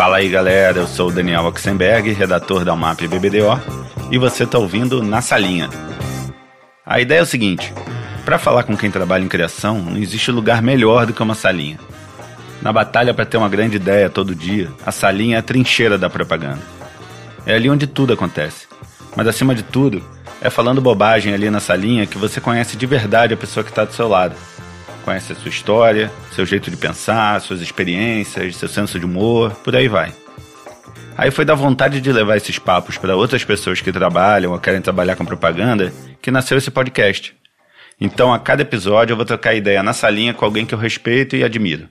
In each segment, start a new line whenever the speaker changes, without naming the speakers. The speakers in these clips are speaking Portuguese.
Fala aí galera, eu sou o Daniel Oxenberg, redator da UMAP BBDO, e você está ouvindo Na Salinha. A ideia é o seguinte: para falar com quem trabalha em criação, não existe lugar melhor do que uma salinha. Na batalha para ter uma grande ideia todo dia, a salinha é a trincheira da propaganda. É ali onde tudo acontece. Mas acima de tudo, é falando bobagem ali na salinha que você conhece de verdade a pessoa que está do seu lado conhece a sua história, seu jeito de pensar, suas experiências, seu senso de humor, por aí vai. Aí foi da vontade de levar esses papos para outras pessoas que trabalham ou querem trabalhar com propaganda que nasceu esse podcast. Então, a cada episódio eu vou trocar ideia na salinha com alguém que eu respeito e admiro.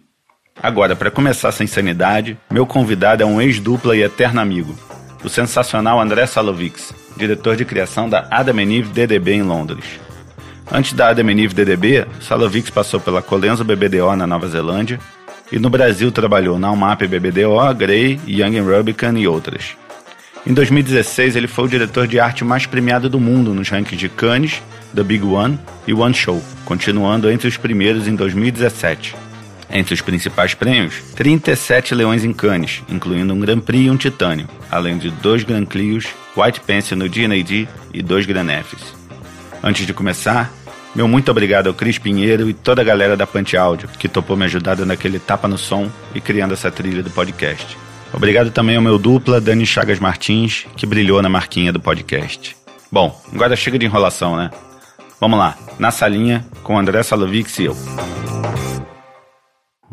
Agora, para começar essa insanidade, meu convidado é um ex-dupla e eterno amigo, o sensacional André Salovics, diretor de criação da Adam Eve DDB em Londres. Antes da Ademeniv DDB, Salovics passou pela Colenso BBDO na Nova Zelândia e no Brasil trabalhou na UMAP BBDO, Grey, Young Rubicon e outras. Em 2016, ele foi o diretor de arte mais premiado do mundo nos rankings de Cannes, The Big One e One Show, continuando entre os primeiros em 2017. Entre os principais prêmios, 37 leões em Cannes, incluindo um Grand Prix e um Titânio, além de dois Grand Clios, White Pencil no D&AD e dois Grand Fs. Antes de começar, meu muito obrigado ao Cris Pinheiro e toda a galera da Pante Áudio, que topou me ajudar naquele tapa no som e criando essa trilha do podcast. Obrigado também ao meu dupla, Dani Chagas Martins, que brilhou na marquinha do podcast. Bom, agora chega de enrolação, né? Vamos lá, na salinha, com André Salovics e eu. Vou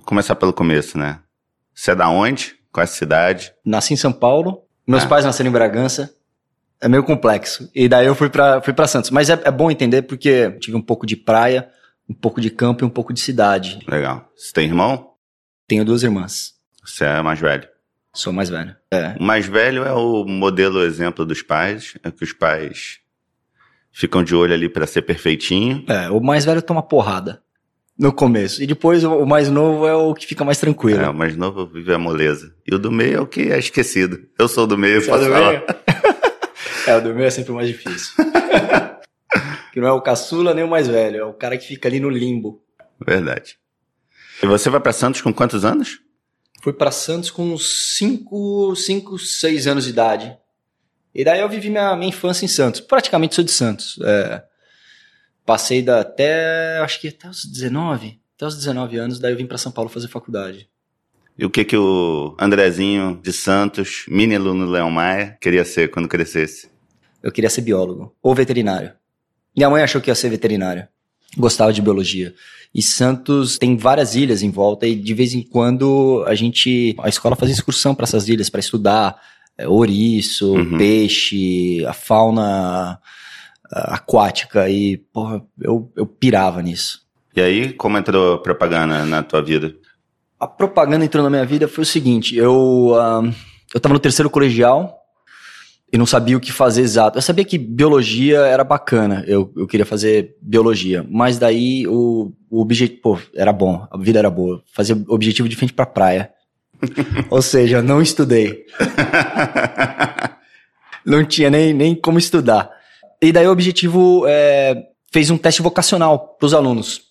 começar pelo começo, né? Você é da onde? Qual é a cidade?
Nasci em São Paulo, meus ah. pais nasceram em Bragança, é meio complexo. E daí eu fui para fui pra Santos. Mas é, é bom entender porque tive um pouco de praia, um pouco de campo e um pouco de cidade.
Legal. Você tem irmão?
Tenho duas irmãs.
Você é mais velho?
Sou mais velho. É.
O mais velho é o modelo exemplo dos pais, é que os pais ficam de olho ali para ser perfeitinho.
É, o mais velho toma porrada no começo. E depois o mais novo é o que fica mais tranquilo. É,
o mais novo vive a moleza. E o do meio é o que é esquecido. Eu sou do meio, Você posso é do falar. Meio?
É, o do meu é sempre o mais difícil. que não é o caçula nem o mais velho, é o cara que fica ali no limbo.
Verdade. E você vai para Santos com quantos anos?
Fui para Santos com uns 5, 5, 6 anos de idade. E daí eu vivi minha, minha infância em Santos. Praticamente sou de Santos. É, passei da, até, acho que até os 19, até os 19 anos, daí eu vim para São Paulo fazer faculdade.
E o que que o Andrezinho de Santos, mini aluno Leão Maia, queria ser quando crescesse?
Eu queria ser biólogo ou veterinário. Minha mãe achou que ia ser veterinária. Gostava de biologia. E Santos tem várias ilhas em volta e de vez em quando a gente, a escola fazia excursão para essas ilhas para estudar é, ouriço, uhum. peixe, a fauna aquática e porra, eu, eu pirava nisso.
E aí, como entrou propaganda na tua vida?
A propaganda entrou na minha vida foi o seguinte, eu uh, eu tava no terceiro colegial e não sabia o que fazer exato. Eu sabia que biologia era bacana, eu, eu queria fazer biologia, mas daí o, o objetivo, pô, era bom, a vida era boa, fazer objetivo de frente pra praia. Ou seja, não estudei. não tinha nem, nem como estudar. E daí o objetivo é, fez um teste vocacional para os alunos.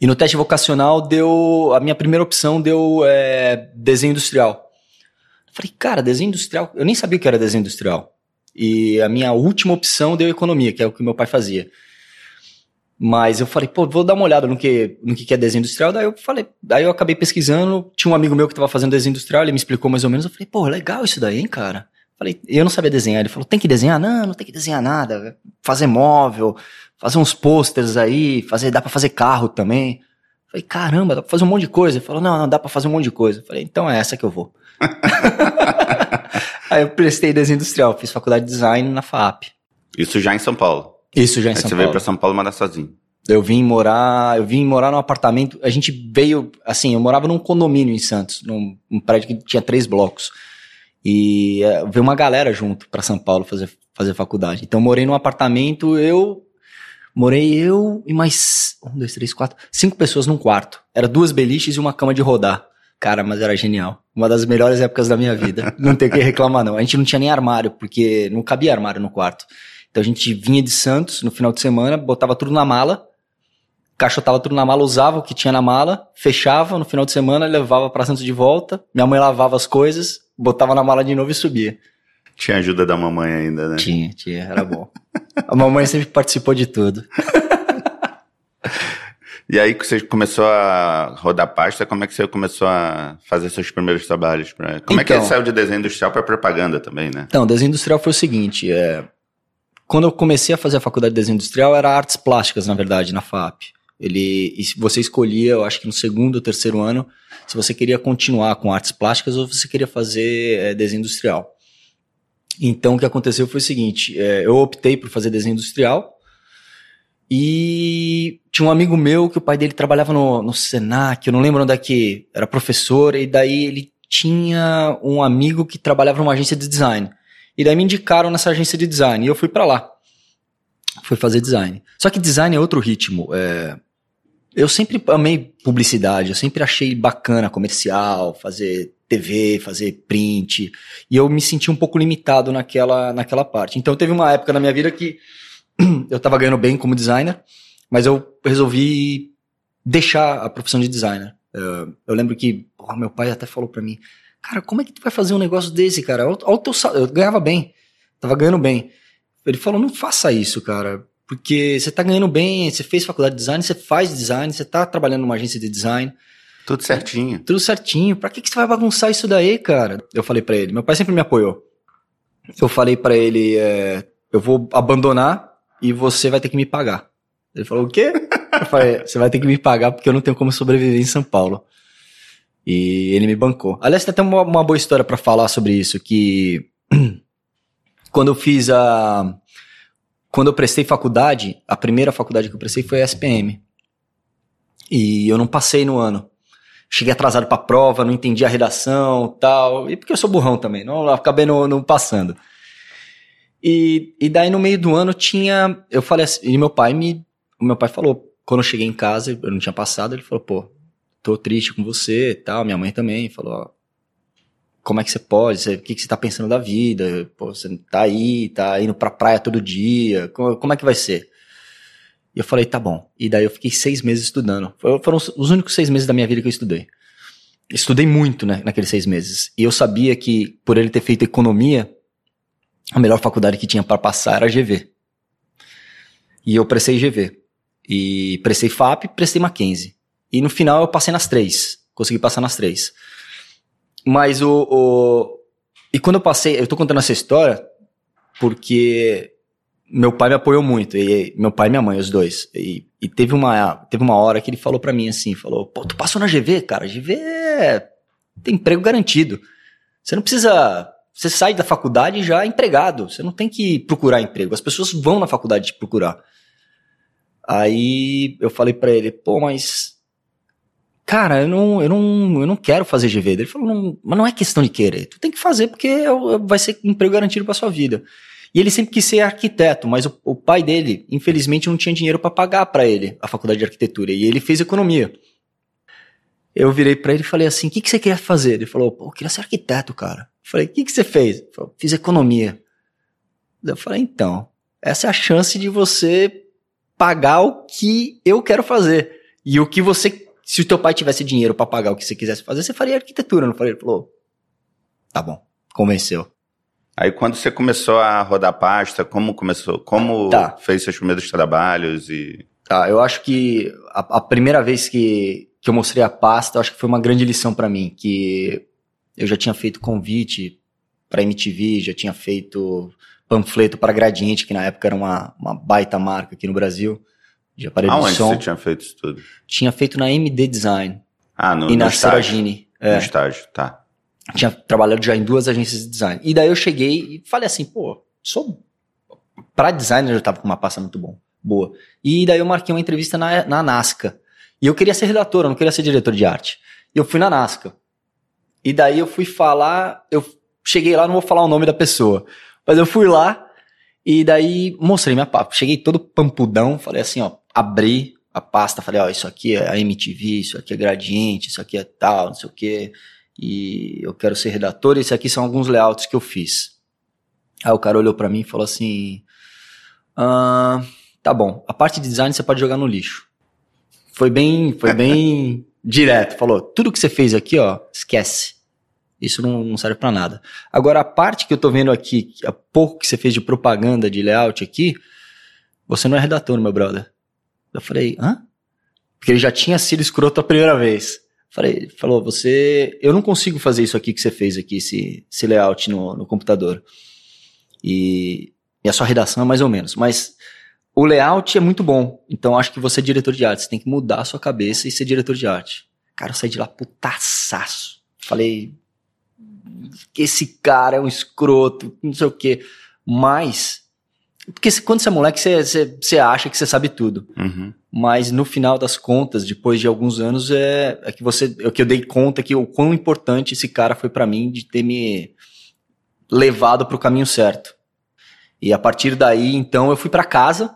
E no teste vocacional deu, a minha primeira opção deu é, desenho industrial. Falei, cara, desenho industrial. Eu nem sabia o que era desenho industrial. E a minha última opção deu economia, que é o que meu pai fazia. Mas eu falei, pô, vou dar uma olhada no que, no que é desenho industrial. Daí eu falei, daí eu acabei pesquisando. Tinha um amigo meu que estava fazendo desenho industrial, ele me explicou mais ou menos. Eu falei, pô, legal isso daí, hein, cara. Falei, eu não sabia desenhar. Ele falou, tem que desenhar? Não, não tem que desenhar nada. Fazer móvel, fazer uns posters aí, fazer, dá para fazer carro também. Falei, caramba, dá pra fazer um monte de coisa. Ele falou, não, não, dá pra fazer um monte de coisa. Falei, então é essa que eu vou. Aí eu prestei desenho industrial, fiz faculdade de design na FAP.
Isso já em São Paulo?
Isso já em
Aí
São
você
Paulo. Você
veio pra São Paulo morar sozinho?
Eu vim morar, eu vim morar num apartamento, a gente veio, assim, eu morava num condomínio em Santos, num, prédio que tinha três blocos. E é, veio uma galera junto para São Paulo fazer, fazer faculdade. Então eu morei num apartamento, eu morei eu e mais um, dois, três, quatro, cinco pessoas num quarto. Era duas beliches e uma cama de rodar. Cara, mas era genial. Uma das melhores épocas da minha vida. Não tem o que reclamar, não. A gente não tinha nem armário, porque não cabia armário no quarto. Então a gente vinha de Santos no final de semana, botava tudo na mala, caixotava tudo na mala, usava o que tinha na mala, fechava no final de semana, levava para Santos de volta. Minha mãe lavava as coisas, botava na mala de novo e subia.
Tinha ajuda da mamãe ainda, né?
Tinha, tinha, era bom. a mamãe sempre participou de tudo.
e aí que você começou a rodar pasta, como é que você começou a fazer seus primeiros trabalhos? Pra... Como então, é que então. saiu de desenho industrial para propaganda também, né?
Então, desenho industrial foi o seguinte, é... quando eu comecei a fazer a faculdade de desenho industrial era artes plásticas, na verdade, na FAP. Ele, você escolhia, eu acho que no segundo ou terceiro ano, se você queria continuar com artes plásticas ou você queria fazer é, desenho industrial. Então, o que aconteceu foi o seguinte: é, eu optei por fazer desenho industrial e tinha um amigo meu que o pai dele trabalhava no, no Senac, eu não lembro onde é que era professor, e daí ele tinha um amigo que trabalhava numa agência de design. E daí me indicaram nessa agência de design e eu fui para lá. Fui fazer design. Só que design é outro ritmo. É, eu sempre amei publicidade, eu sempre achei bacana comercial, fazer TV, fazer print, e eu me senti um pouco limitado naquela, naquela parte. Então teve uma época na minha vida que eu estava ganhando bem como designer, mas eu resolvi deixar a profissão de designer. Eu, eu lembro que porra, meu pai até falou para mim, cara, como é que tu vai fazer um negócio desse, cara? Olha o teu eu ganhava bem, tava ganhando bem. Ele falou, não faça isso, cara. Porque você tá ganhando bem, você fez faculdade de design, você faz design, você tá trabalhando numa agência de design.
Tudo certinho.
Tudo certinho. Pra que, que você vai bagunçar isso daí, cara? Eu falei para ele. Meu pai sempre me apoiou. Eu falei para ele, é, eu vou abandonar e você vai ter que me pagar. Ele falou, o quê? Eu falei, você vai ter que me pagar porque eu não tenho como sobreviver em São Paulo. E ele me bancou. Aliás, tem até uma, uma boa história para falar sobre isso, que quando eu fiz a quando eu prestei faculdade, a primeira faculdade que eu prestei foi a SPM. E eu não passei no ano. Cheguei atrasado pra prova, não entendi a redação tal. E porque eu sou burrão também, não acabei não, não passando. E, e daí no meio do ano tinha. Eu falei assim, e meu pai me. O meu pai falou, quando eu cheguei em casa, eu não tinha passado, ele falou, pô, tô triste com você tal. Minha mãe também falou, ó, como é que você pode? Você, o que, que você tá pensando da vida? Pô, você tá aí, tá indo pra praia todo dia, como, como é que vai ser? E eu falei, tá bom. E daí eu fiquei seis meses estudando. Foram os únicos seis meses da minha vida que eu estudei. Estudei muito, né, naqueles seis meses. E eu sabia que, por ele ter feito economia, a melhor faculdade que tinha para passar era GV. E eu prestei GV. E prestei FAP, prestei Mackenzie. E no final eu passei nas três. Consegui passar nas três. Mas o, o. E quando eu passei, eu tô contando essa história porque meu pai me apoiou muito, e meu pai e minha mãe, os dois. E, e teve, uma, teve uma hora que ele falou para mim assim, falou, pô, tu passou na GV, cara, GV é... tem emprego garantido. Você não precisa, você sai da faculdade já empregado, você não tem que procurar emprego, as pessoas vão na faculdade te procurar. Aí eu falei para ele, pô, mas cara, eu não, eu não, eu não quero fazer GV. Ele falou, não, mas não é questão de querer. Tu tem que fazer porque é vai ser emprego garantido para sua vida. E ele sempre quis ser arquiteto, mas o, o pai dele, infelizmente, não tinha dinheiro para pagar para ele a faculdade de arquitetura. E ele fez economia. Eu virei para ele e falei assim: o que, que você queria fazer? Ele falou: pô, eu queria ser arquiteto, cara. Eu falei: o que, que você fez? Ele falou: fiz economia. Eu falei: então, essa é a chance de você pagar o que eu quero fazer. E o que você se o teu pai tivesse dinheiro para pagar o que você quisesse fazer, você faria arquitetura, não faria? Ele falou, tá bom, convenceu.
Aí quando você começou a rodar pasta, como começou? Como tá. fez seus primeiros trabalhos e...
Tá, eu acho que a, a, primeira vez que, que eu mostrei a pasta, acho que foi uma grande lição para mim, que eu já tinha feito convite para MTV, já tinha feito panfleto para Gradiente, que na época era uma, uma baita marca aqui no Brasil de aparelho
Aonde
de som.
você tinha feito isso tudo?
Tinha feito na MD Design.
Ah, no,
e
no
na. Seragini.
É. No estágio, tá.
Tinha trabalhado já em duas agências de design. E daí eu cheguei e falei assim, pô, sou... Pra designer eu tava com uma pasta muito bom, boa. E daí eu marquei uma entrevista na, na Nasca. E eu queria ser redator, eu não queria ser diretor de arte. E eu fui na Nasca. E daí eu fui falar, eu cheguei lá, não vou falar o nome da pessoa, mas eu fui lá e daí mostrei minha pasta. Cheguei todo pampudão, falei assim, ó, abri a pasta, falei, ó, isso aqui é a MTV, isso aqui é Gradiente, isso aqui é tal, não sei o quê, e eu quero ser redator, e esses aqui são alguns layouts que eu fiz. Aí o cara olhou para mim e falou assim, ah, tá bom, a parte de design você pode jogar no lixo. Foi bem, foi bem direto. Falou, tudo que você fez aqui, ó, esquece. Isso não, não serve para nada. Agora, a parte que eu tô vendo aqui, a pouco que você fez de propaganda, de layout aqui, você não é redator, meu brother. Eu falei, hã? Porque ele já tinha sido escroto a primeira vez. Falei, falou, você. Eu não consigo fazer isso aqui que você fez aqui, esse, esse layout no, no computador. E, e a sua redação é mais ou menos. Mas o layout é muito bom. Então acho que você é diretor de arte. Você tem que mudar a sua cabeça e ser diretor de arte. Cara, eu saí de lá putaçaço. Falei, esse cara é um escroto, não sei o quê. Mas, porque quando você é moleque, você, você, você acha que você sabe tudo.
Uhum.
Mas no final das contas, depois de alguns anos, é, é que você, é que eu dei conta que o quão importante esse cara foi para mim de ter me levado para o caminho certo. E a partir daí, então, eu fui para casa,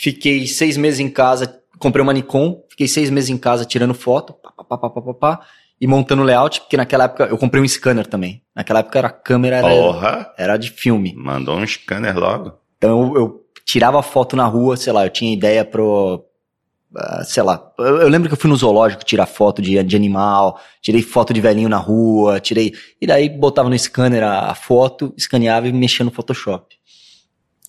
fiquei seis meses em casa, comprei uma Nikon, fiquei seis meses em casa tirando foto, pá, pá, pá, pá, pá, pá, e montando layout, porque naquela época eu comprei um scanner também. Naquela época era câmera, era,
Porra!
era de filme.
Mandou um scanner logo.
Então eu, eu tirava foto na rua, sei lá, eu tinha ideia pro. ah, sei lá, eu, eu lembro que eu fui no zoológico tirar foto de, de animal, tirei foto de velhinho na rua, tirei. E daí botava no scanner a, a foto, escaneava e mexia no Photoshop.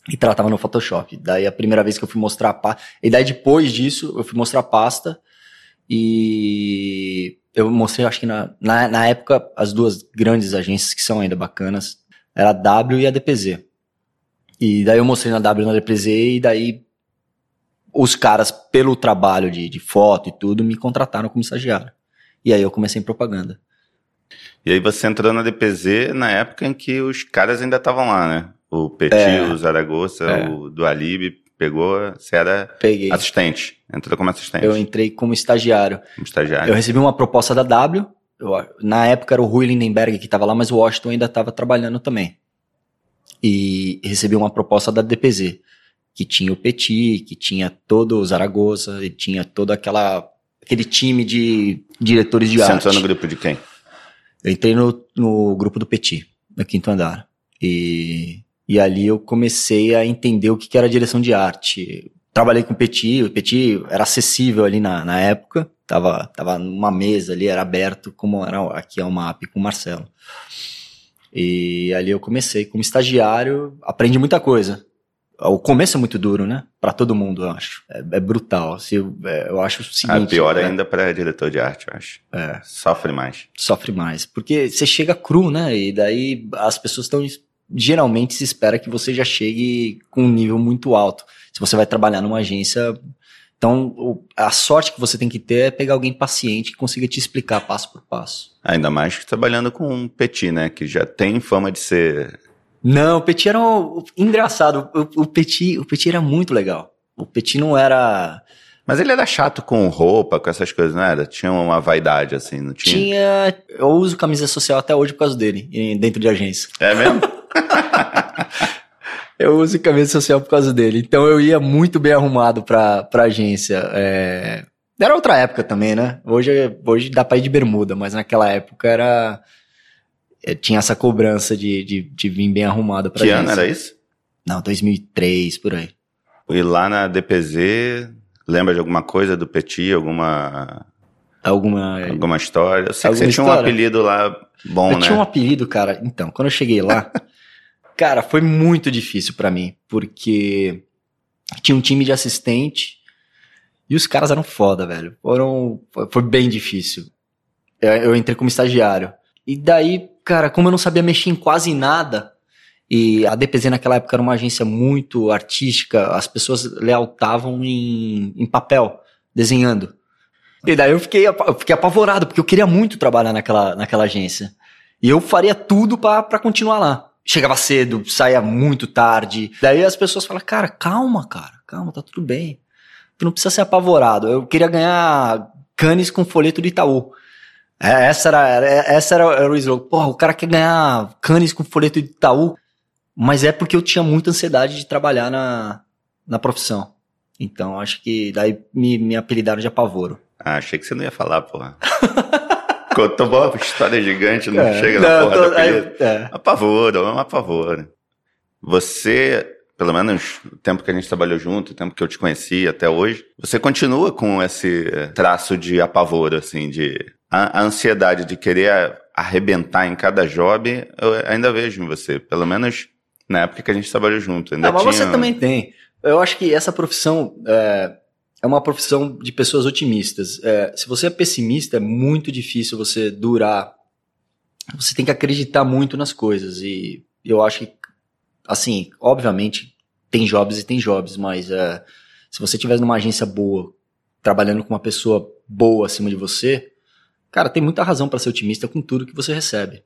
E tratava no Photoshop. Daí a primeira vez que eu fui mostrar a pasta. E daí depois disso, eu fui mostrar a pasta. E eu mostrei, acho que na, na, na época, as duas grandes agências que são ainda bacanas, era a W e a DPZ. E daí eu mostrei na W e na DPZ, e daí os caras, pelo trabalho de, de foto e tudo, me contrataram como estagiário. E aí eu comecei em propaganda.
E aí você entrou na DPZ na época em que os caras ainda estavam lá, né? O Petit,
É.
o Zaragoza,
É.
o do Alibi, pegou, você era
Peguei.
assistente. Entrou como assistente,
Eu entrei como estagiário.
como estagiário.
Eu recebi uma proposta da W. eu- na época era o Rui Lindenberg que estava lá, mas o Washington ainda estava trabalhando também. E recebi uma proposta da DPZ, que tinha o Petit, que tinha todo o Zaragoza, e tinha todo aquela, aquele time de diretores de
Você
arte.
entrou no grupo de quem?
Eu entrei no, no grupo do Petit, no quinto andar. E, e ali eu comecei a entender o que, era direção de arte. Trabalhei com o Petit, o Petit era acessível ali na, na época, tava, tava numa mesa ali, era aberto, como era aqui é o MAP com o Marcelo. E ali eu comecei como estagiário, aprendi muita coisa. O começo é muito duro, né? Pra todo mundo, eu acho. É, é brutal. Se eu, é, eu acho o
Ah,
seguinte.
pior
é,
ainda para diretor de arte, eu acho.
É
Sofre mais.
sofre mais. Porque você chega cru, né? E daí as pessoas estão. Geralmente se espera que você já chegue com um nível muito alto. Se você vai trabalhar numa agência. Então, a sorte que você tem que ter é pegar alguém paciente que consiga te explicar passo por passo.
Ainda mais que trabalhando com um Petit, né? Que já tem fama de ser.
Não, o Petit era um, engraçado. O, o Petit, o Petit era muito legal. O Petit não era.
Mas ele era chato com roupa, com essas coisas, não era? Tinha uma vaidade, assim, não tinha?
Tinha. Eu uso camisa social até hoje por causa dele, dentro de agência.
É mesmo?
Eu uso camisa social por causa dele. Então eu ia muito bem arrumado pra, pra agência. É... Era outra época também, né? Hoje, hoje dá pra ir de bermuda, mas naquela época era. é, Tinha essa cobrança de, de, de vir bem arrumado pra
que
agência.
ano era isso?
Não, 2003, por aí.
E lá na DPZ, lembra de alguma coisa do Petit, alguma,
Alguma.
alguma história? Eu sei que você tinha um apelido lá bom,
eu
né?
tinha um apelido, cara. Então, quando eu cheguei lá, cara, foi muito difícil pra mim, porque tinha um time de assistente e os caras eram foda, velho. Foram, foi, bem difícil. Eu, eu entrei como estagiário. E daí, cara, como eu não sabia mexer em quase nada, e a DPZ naquela época era uma agência muito artística, as pessoas lealtavam em, em papel, desenhando. E daí eu fiquei, eu fiquei apavorado, porque eu queria muito trabalhar naquela, naquela agência. E eu faria tudo pra continuar lá. Chegava cedo, saía muito tarde. Daí as pessoas falam, cara, calma, cara, calma, tá tudo bem. Tu não precisa ser apavorado. Eu queria ganhar canes com folheto de Itaú. É, essa era, era- essa era, era o slogan. Porra, o cara quer ganhar canes com folheto de Itaú. Mas é porque eu tinha muita ansiedade de trabalhar na, na profissão. Então, acho que daí me, me apelidaram de apavoro.
Ah, achei que você não ia falar, porra. Contou uma história gigante, não
É,
chega na
não,
porra
tô-
apelido.
aí- é.
Apavoro, é um apavoro. Você pelo menos o tempo que a gente trabalhou junto, o tempo que eu te conheci até hoje, você continua com esse traço de apavoro, assim, de a, a ansiedade de querer arrebentar em cada job, eu ainda vejo em você, pelo menos na época que a gente trabalhou junto. Ainda
Não, mas
tinha...
você também tem. Eu acho que essa profissão é, é uma profissão de pessoas otimistas. É, se você é pessimista, é muito difícil você durar. Você tem que acreditar muito nas coisas. E eu acho que, assim, obviamente, tem jobs e tem jobs, mas é, se você estiver numa agência boa, trabalhando com uma pessoa boa acima de você, cara, tem muita razão para ser otimista com tudo que você recebe.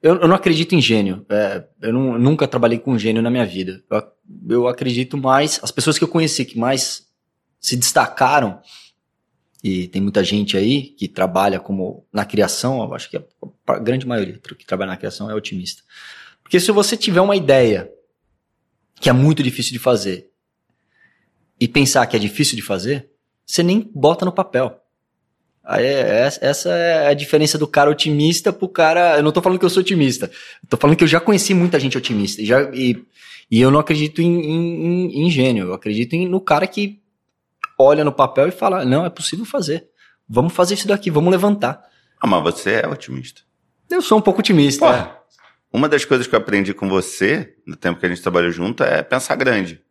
Eu, eu não acredito em gênio. É, eu não, nunca trabalhei com gênio na minha vida. Eu, eu acredito mais. As pessoas que eu conheci que mais se destacaram, e tem muita gente aí que trabalha como na criação, eu acho que a, grande maioria que trabalha na criação é otimista. Porque se você tiver uma ideia que é muito difícil de fazer e pensar que é difícil de fazer, você nem bota no papel. Aí, é, essa é a diferença do cara otimista pro cara. Eu não tô falando que eu sou otimista. Eu tô falando que eu já conheci muita gente otimista. E, já, e, e eu não acredito em, em, em gênio. Eu acredito em, no cara que olha no papel e fala: não, é possível fazer. Vamos fazer isso daqui, vamos levantar.
Ah, mas você é otimista.
Eu sou um pouco otimista.
Porra, é. Uma das coisas que eu aprendi com você, no tempo que a gente trabalhou junto, é pensar grande.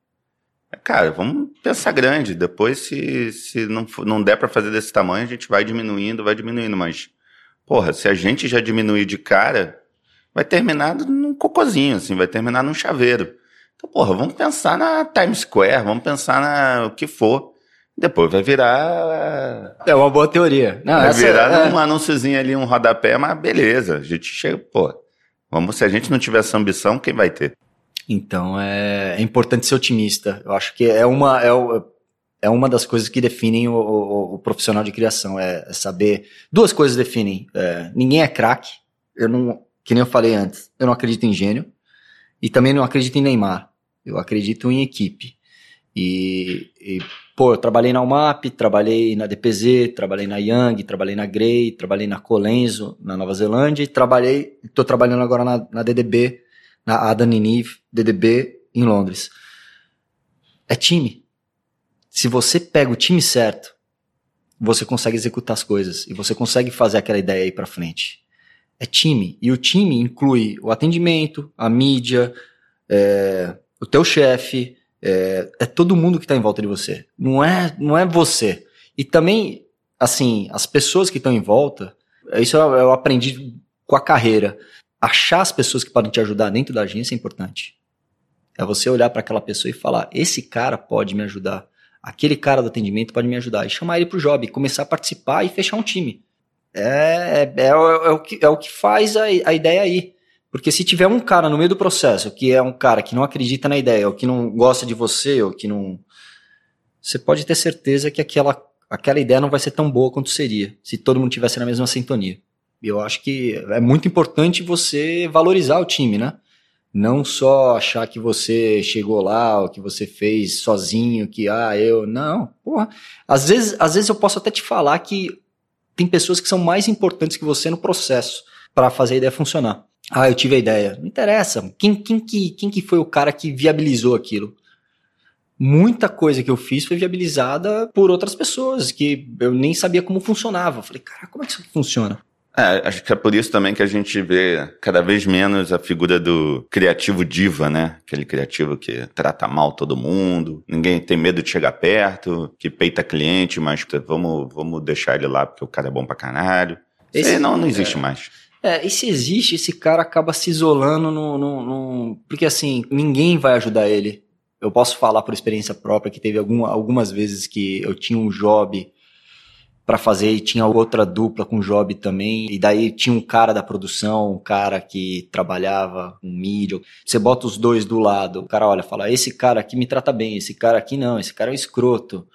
Cara, vamos pensar grande. Depois, se, se não, não der para fazer desse tamanho, a gente vai diminuindo, vai diminuindo. Mas, porra, se a gente já diminuir de cara, vai terminar num cocôzinho, assim, vai terminar num chaveiro. Então, porra, vamos pensar na Times Square, vamos pensar na o que for. Depois vai virar.
É uma boa teoria.
Não, vai virar é... um anúnciozinho ali, um rodapé, mas beleza. A gente chega, pô. Vamos, se a gente não tiver essa ambição, quem vai ter?
Então é, é importante ser otimista. Eu acho que é uma, é, é uma das coisas que definem o, o, o profissional de criação. É, é saber. Duas coisas definem. É, ninguém é craque. Eu não. Que nem eu falei antes, eu não acredito em gênio. E também não acredito em Neymar. Eu acredito em equipe. E, e pô, eu trabalhei na UMAP, trabalhei na DPZ, trabalhei na Young, trabalhei na Grey, trabalhei na Colenso, na Nova Zelândia, e trabalhei, tô trabalhando agora na, na DDB, na Adam Ninive, DDB, em Londres. É time. Se você pega o time certo, você consegue executar as coisas e você consegue fazer aquela ideia aí para frente. É time. E o time inclui o atendimento, a mídia, é, o teu chefe, é, é, todo mundo que está em volta de você. Não é, não é você. E também, assim, as pessoas que estão em volta, isso eu, eu aprendi com a carreira achar as pessoas que podem te ajudar dentro da agência é importante. É você olhar para aquela pessoa e falar: esse cara pode me ajudar, aquele cara do atendimento pode me ajudar, e chamar ele para o job, começar a participar e fechar um time. É, é, é, é o, que, é o que faz a, a ideia aí. Porque se tiver um cara no meio do processo que é um cara que não acredita na ideia, ou que não gosta de você, ou que não. Você pode ter certeza que aquela, aquela ideia não vai ser tão boa quanto seria se todo mundo tivesse na mesma sintonia eu acho que é muito importante você valorizar o time, né? Não só achar que você chegou lá, ou que você fez sozinho, que, ah, eu. Não, porra. Às vezes, às vezes eu posso até te falar que tem pessoas que são mais importantes que você no processo para fazer a ideia funcionar. Ah, eu tive a ideia. Não interessa. Quem, quem, que, quem que foi o cara que viabilizou aquilo? Muita coisa que eu fiz foi viabilizada por outras pessoas que eu nem sabia como funcionava. Eu falei, cara, como é que isso funciona?
É, acho que é por isso também que a gente vê cada vez menos a figura do criativo diva, né? Aquele criativo que trata mal todo mundo, ninguém tem medo de chegar perto, que peita cliente, mas vamos, vamos deixar ele lá porque o cara é bom pra caralho. Esse não, não existe é. mais.
É, e se existe, esse cara acaba se isolando no, no, no, Porque assim, ninguém vai ajudar ele. Eu posso falar por experiência própria que teve algum, algumas vezes que eu tinha um job para fazer e tinha outra dupla com Job também. E daí tinha um cara da produção, um cara que trabalhava com mídia. Você bota os dois do lado, o cara olha, fala: "Esse cara aqui me trata bem, esse cara aqui não, esse cara é um escroto".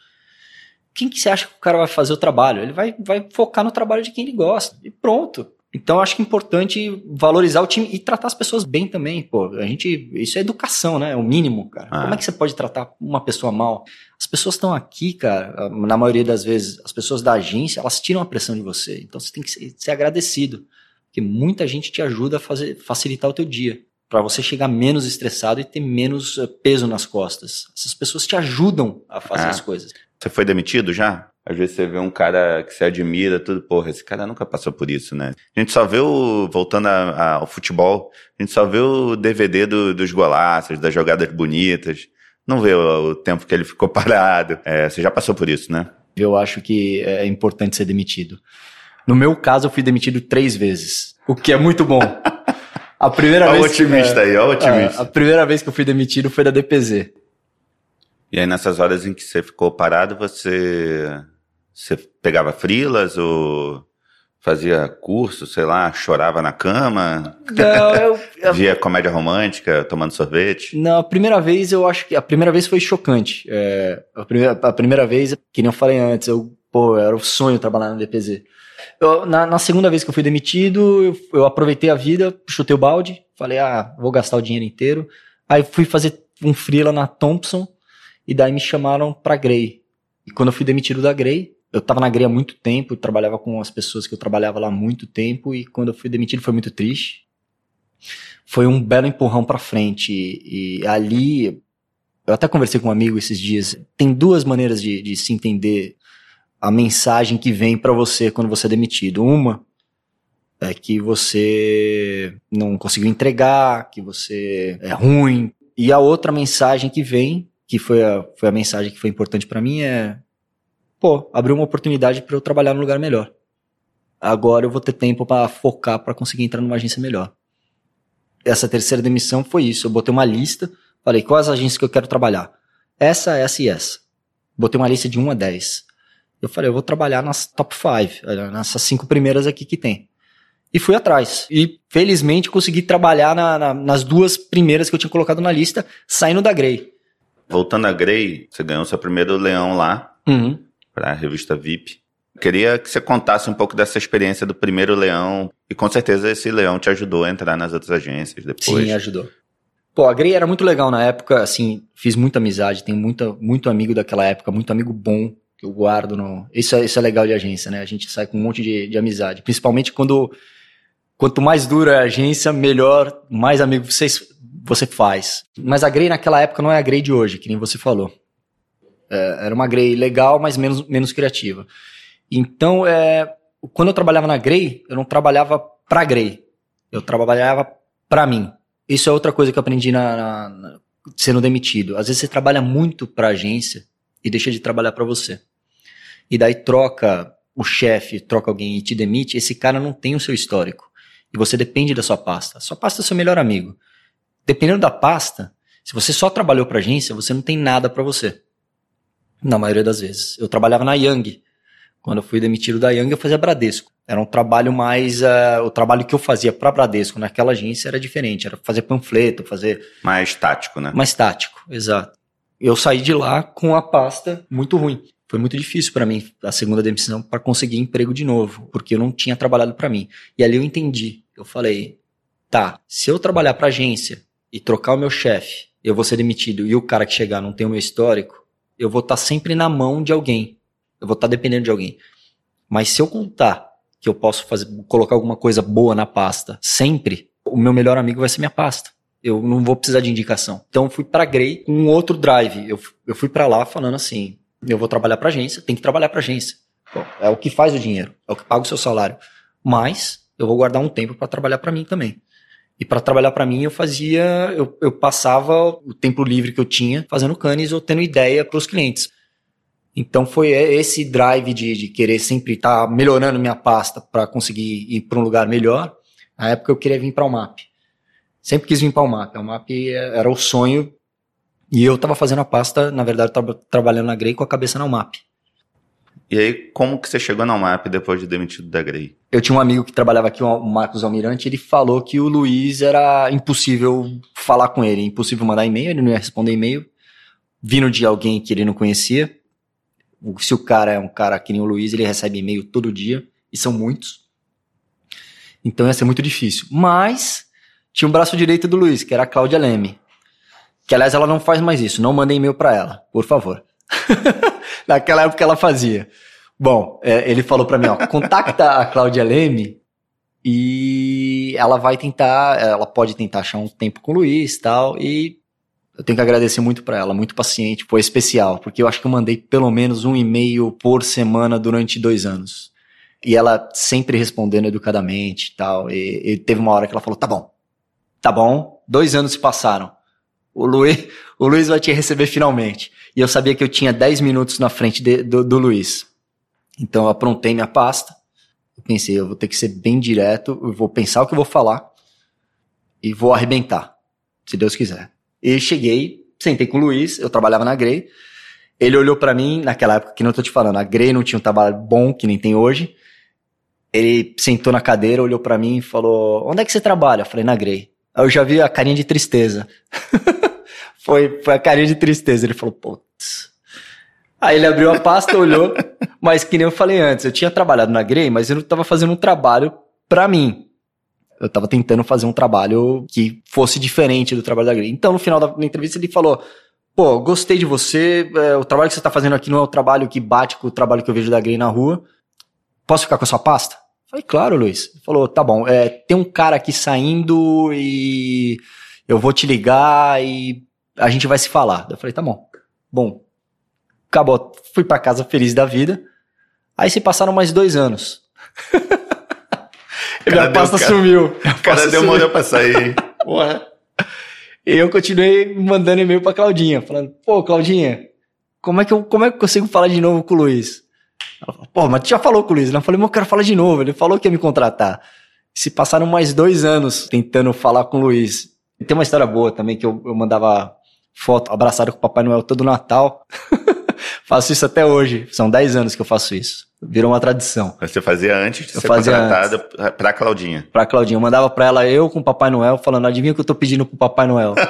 Quem que você acha que o cara vai fazer o trabalho? Ele vai, vai focar no trabalho de quem ele gosta. E pronto. Então, acho que é importante valorizar o time e tratar as pessoas bem também, pô. A gente, isso é educação, né? É o mínimo, cara. Ah. Como é que você pode tratar uma pessoa mal? As pessoas estão aqui, cara, na maioria das vezes, as pessoas da agência, elas tiram a pressão de você. Então, você tem que ser, ser agradecido, porque muita gente te ajuda a fazer, facilitar o teu dia. para você chegar menos estressado e ter menos eh, peso nas costas. Essas pessoas te ajudam a fazer
Ah.
as coisas.
Você foi demitido já? Às vezes você vê um cara que você admira, tudo, porra, esse cara nunca passou por isso, né? A gente só vê o, voltando a- a- ao futebol, a gente só vê o DVD do- dos golaços, das jogadas bonitas, não vê o, o tempo que ele ficou parado. É, você já passou por isso, né?
Eu acho que é importante ser demitido. No meu caso, eu fui demitido três vezes, o que é muito bom. A primeira
Olha o
vez
otimista aí, olha o
é,
otimista.
a primeira vez que eu fui demitido foi da DPZ.
E aí nessas horas em que você ficou parado, você, você pegava frilas ou fazia curso, sei lá, chorava na cama,
Não, eu, eu-
via comédia romântica, tomando sorvete?
Não, a primeira vez eu acho que a primeira vez foi chocante. É, a, primeira, a primeira vez, que nem eu falei antes, eu, pô, era o sonho trabalhar na DPZ. Eu, na, na segunda vez que eu fui demitido, eu, eu aproveitei a vida, chutei o balde, falei, ah, vou gastar o dinheiro inteiro. Aí fui fazer um freela na Thompson e daí me chamaram pra Grey. E quando eu fui demitido da Grey, eu tava na Grey há muito tempo, trabalhava com as pessoas que eu trabalhava lá há muito tempo e quando eu fui demitido foi muito triste. Foi um belo empurrão pra frente e, e ali eu até conversei com um amigo esses dias. Tem duas maneiras de, de se entender a mensagem que vem pra você quando você é demitido. Uma é que você não conseguiu entregar, que você é ruim. E a outra mensagem que vem, que foi a, foi a mensagem que foi importante pra mim, é: pô, abriu uma oportunidade pra eu trabalhar num lugar melhor. Agora eu vou ter tempo pra focar pra conseguir entrar numa agência melhor. Essa terceira demissão foi isso. Eu botei uma lista, falei quais agências que eu quero trabalhar. Essa, essa e essa. Botei uma lista de 1 a 10. Eu falei, eu vou trabalhar nas top 5, nessas cinco primeiras aqui que tem. E fui atrás. E felizmente consegui trabalhar na- na- nas duas primeiras que eu tinha colocado na lista, saindo da Grey.
Voltando a Grey, você ganhou seu primeiro leão lá,
Uhum.
Para a revista VIP. Queria que você contasse um pouco dessa experiência do primeiro leão, e com certeza esse leão te ajudou a entrar nas outras agências depois.
Sim, ajudou. Pô, a Grey era muito legal na época, assim, fiz muita amizade, tenho muita, muito amigo daquela época, muito amigo bom que eu guardo no... Isso é, isso é legal de agência, né? A gente sai com um monte de, de amizade, principalmente quando... Quanto mais dura a agência, melhor, mais amigo você, você faz. Mas a Grey naquela época não é a Grey de hoje, que nem você falou. É, era uma Grey legal, mas menos, menos criativa. Então, é, quando eu trabalhava na Grey, eu não trabalhava pra Grey. Eu trabalhava pra mim. Isso é outra coisa que eu aprendi na, na- na- sendo demitido. Às vezes você trabalha muito pra agência e deixa de trabalhar pra você. E daí troca o chefe, troca alguém e te demite, esse cara não tem o seu histórico. E você depende da sua pasta. Sua pasta é seu melhor amigo. Dependendo da pasta, se você só trabalhou pra agência, você não tem nada pra você. Na maioria das vezes. Eu trabalhava na Young. Quando eu fui demitido da Young, eu fazia Bradesco. Era um trabalho mais. eh, o trabalho que eu fazia pra Bradesco naquela agência era diferente. Era fazer panfleto, fazer
Mais tático, né?
mais tático, exato. Eu saí de lá com a pasta muito ruim. Foi muito difícil pra mim a segunda demissão para conseguir emprego de novo, porque eu não tinha trabalhado pra mim. E ali eu entendi. Eu falei, tá, se eu trabalhar pra agência e trocar o meu chefe, eu vou ser demitido e o cara que chegar não tem o meu histórico, eu vou estar sempre na mão de alguém. Eu vou estar dependendo de alguém. Mas se eu contar que eu posso fazer, colocar alguma coisa boa na pasta sempre, o meu melhor amigo vai ser minha pasta. Eu não vou precisar de indicação. Então fui pra Grey com outro drive. Eu, eu fui pra lá falando assim: eu vou trabalhar pra agência, tem que trabalhar pra agência. Bom, é o que faz o dinheiro, é o que paga o seu salário. Mas eu vou guardar um tempo pra trabalhar pra mim também. E pra trabalhar pra mim eu fazia, eu, eu passava o tempo livre que eu tinha fazendo canes ou tendo ideia pros clientes. Então foi esse drive de, de querer sempre estar melhorando minha pasta para conseguir ir para um lugar melhor. Na época eu queria vir para o MAP. Sempre quis vir para o MAP. O MAP era o sonho e eu estava fazendo a pasta, na verdade, estava trabalhando na Grey com a cabeça na UMAP.
E aí, como que você chegou na UMAP depois de demitido da Grey?
Eu tinha um amigo que trabalhava aqui, o Marcos Almirante, ele falou que o Luiz era impossível falar com ele, impossível mandar e-mail, ele não ia responder e-mail, vindo de alguém que ele não conhecia. Se o cara é um cara que nem o Luiz, ele recebe e-mail todo dia, e são muitos. Então ia ser muito difícil. Mas tinha um braço direito do Luiz, que era a Cláudia Leme. Que aliás ela não faz mais isso, não manda e-mail para ela, por favor. Naquela época ela fazia. Bom, é, ele falou para mim, ó, contacta a Cláudia Leme E ela vai tentar, ela pode tentar achar um tempo com o Luiz tal. E eu tenho que agradecer muito para ela, muito paciente, foi especial, porque eu acho que eu mandei pelo menos um e-mail por semana durante dois anos. E ela sempre respondendo educadamente tal. E, e teve uma hora que ela falou: tá bom, tá bom, dois anos se passaram. O Luiz, o Luiz vai te receber finalmente. E eu sabia que eu tinha 10 minutos na frente de, do, do Luiz. Então eu aprontei minha pasta. Eu pensei, eu vou ter que ser bem direto, eu vou pensar o que eu vou falar e vou arrebentar, se Deus quiser. E cheguei, sentei com o Luiz, eu trabalhava na Grey. Ele olhou para mim, naquela época que não tô te falando, a Grey não tinha um trabalho bom que nem tem hoje. Ele sentou na cadeira, olhou para mim e falou: Onde é que você trabalha? Eu falei: Na Grey. Aí eu já vi a carinha de tristeza. foi, a carinha de tristeza. Ele falou: Putz. Aí ele abriu a pasta, olhou, mas que nem eu falei antes, eu tinha trabalhado na Grey, mas eu não estava fazendo um trabalho para mim. Eu estava tentando fazer um trabalho que fosse diferente do trabalho da Grey. Então, no final da entrevista, ele falou: Pô, gostei de você, é, o trabalho que você está fazendo aqui não é o trabalho que bate com o trabalho que eu vejo da Grey na rua. Posso ficar com a sua pasta? Falei, claro, Luiz. Ele falou, tá bom, é, tem um cara aqui saindo e eu vou te ligar e a gente vai se falar. Eu falei, tá bom. Bom, acabou. Fui para casa feliz da vida. Aí se passaram mais dois anos. minha pasta
cara,
sumiu.
O cara demorou pra sair. Porra.
E eu continuei mandando e-mail pra Claudinha, falando, pô, Claudinha, como é que eu, como é que eu consigo falar de novo com o Luiz? Ela falou, pô, mas tu já falou com o Luiz. Eu falei, mas eu quero falar de novo. Ele falou que ia me contratar. Se passaram mais dois anos tentando falar com o Luiz. E tem uma história boa também, que eu, eu mandava foto abraçado com o Papai Noel todo Natal. faço isso até hoje. São 10 anos que eu faço isso. Virou uma tradição.
Você fazia antes de
Eu
ser
fazia
contratada pra Claudinha.
Pra Claudinha. Eu mandava pra ela eu com o Papai Noel, falando, adivinha o que eu tô pedindo pro Papai Noel?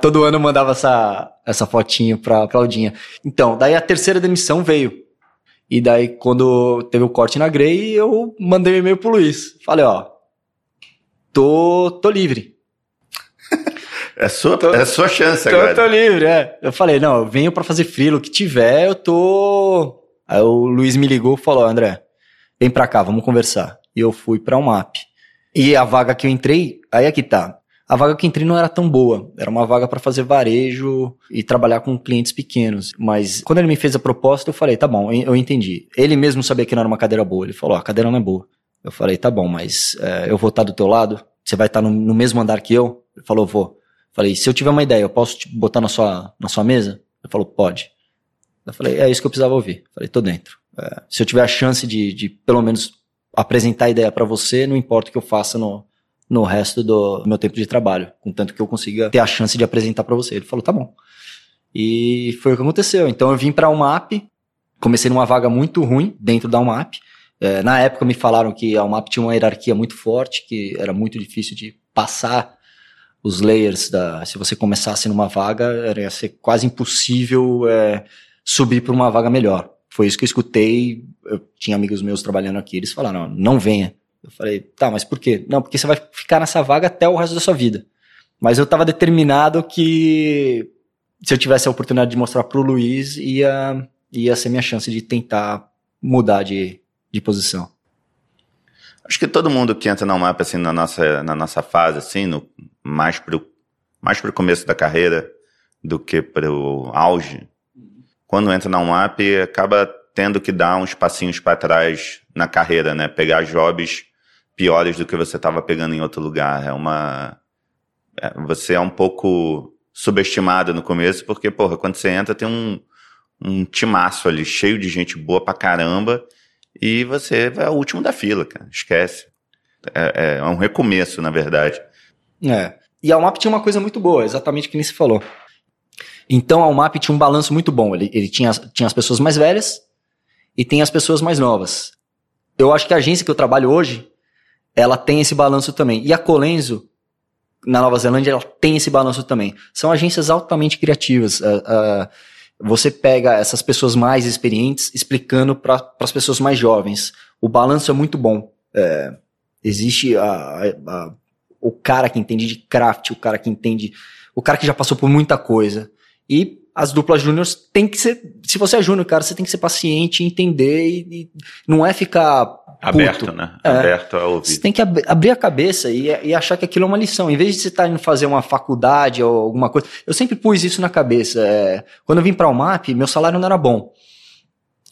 Todo ano eu mandava essa, essa fotinho pra Claudinha. Então, daí a terceira demissão veio. E daí, quando teve o corte na Grey, eu mandei um e-mail pro Luiz. Falei, ó, tô, tô livre.
É sua,
Tô-
é sua chance
Tô,
agora.
tô livre, é. Eu falei, não, eu venho pra fazer frilo, o que tiver, eu tô... Aí o Luiz me ligou e falou, André, vem pra cá, vamos conversar. E eu fui pra UMAP. E a vaga que eu entrei, aí é que tá. A vaga que eu entrei não era tão boa. Era uma vaga pra fazer varejo e trabalhar com clientes pequenos. Mas quando ele me fez a proposta, eu falei, tá bom, eu entendi. Ele mesmo sabia que não era uma cadeira boa. Ele falou, a cadeira não é boa. Eu falei, tá bom, mas é, eu vou estar do teu lado? Você vai estar no, no mesmo andar que eu? Ele falou, vou. Falei, se eu tiver uma ideia, eu posso te botar na sua, na sua mesa? Ele falou, pode. Eu falei, é isso que eu precisava ouvir. Falei, tô dentro. É, se eu tiver a chance de, de pelo menos apresentar a ideia pra você, não importa o que eu faça no, no resto do meu tempo de trabalho, contanto que eu consiga ter a chance de apresentar pra você. Ele falou, tá bom. E foi o que aconteceu. Então eu vim pra UMAP, comecei numa vaga muito ruim dentro da UMAP. É, na época me falaram que a UMAP tinha uma hierarquia muito forte, que era muito difícil de passar os layers da. Se você começasse numa vaga, era ia ser quase impossível é, subir para uma vaga melhor. Foi isso que eu escutei. Eu tinha amigos meus trabalhando aqui, eles falaram: não, não venha. Eu falei, tá, mas por quê? Não, porque você vai ficar nessa vaga até o resto da sua vida. Mas eu estava determinado que se eu tivesse a oportunidade de mostrar pro Luiz, ia, ia ser minha chance de tentar mudar de, de posição.
Acho que todo mundo que entra na UMAP, assim, na nossa, na nossa fase, assim, no, mais pro, mais pro começo da carreira do que pro auge, quando entra na UMAP, acaba tendo que dar uns passinhos para trás na carreira, né? Pegar jobs piores do que você estava pegando em outro lugar. É uma... é, você é um pouco subestimado no começo, porque, porra, quando você entra tem um, um timaço ali, cheio de gente boa pra caramba, e você é o último da fila, cara. Esquece. É, é um recomeço, na verdade.
É. E a UMAP tinha uma coisa muito boa, exatamente o que você falou. Então a UMAP tinha um balanço muito bom. Ele, ele tinha, tinha as pessoas mais velhas e tem as pessoas mais novas. Eu acho que a agência que eu trabalho hoje, ela tem esse balanço também. E a Colenso, na Nova Zelândia, ela tem esse balanço também. São agências altamente criativas. Uh, uh, você pega essas pessoas mais experientes explicando para as pessoas mais jovens. O balanço é muito bom. É, existe a, a, a, o cara que entende de craft, o cara que entende, o cara que já passou por muita coisa. E as duplas júniores tem que ser, se você é júnior, cara, você tem que ser paciente, entender e, e não é ficar
Aberto, né? É. Aberto a ouvir.
Você tem que ab abrir a cabeça e, e, achar que aquilo é uma lição. Em vez de você estar tá indo fazer uma faculdade ou alguma coisa. Eu sempre pus isso na cabeça. É, quando eu vim para o MAP, meu salário não era bom.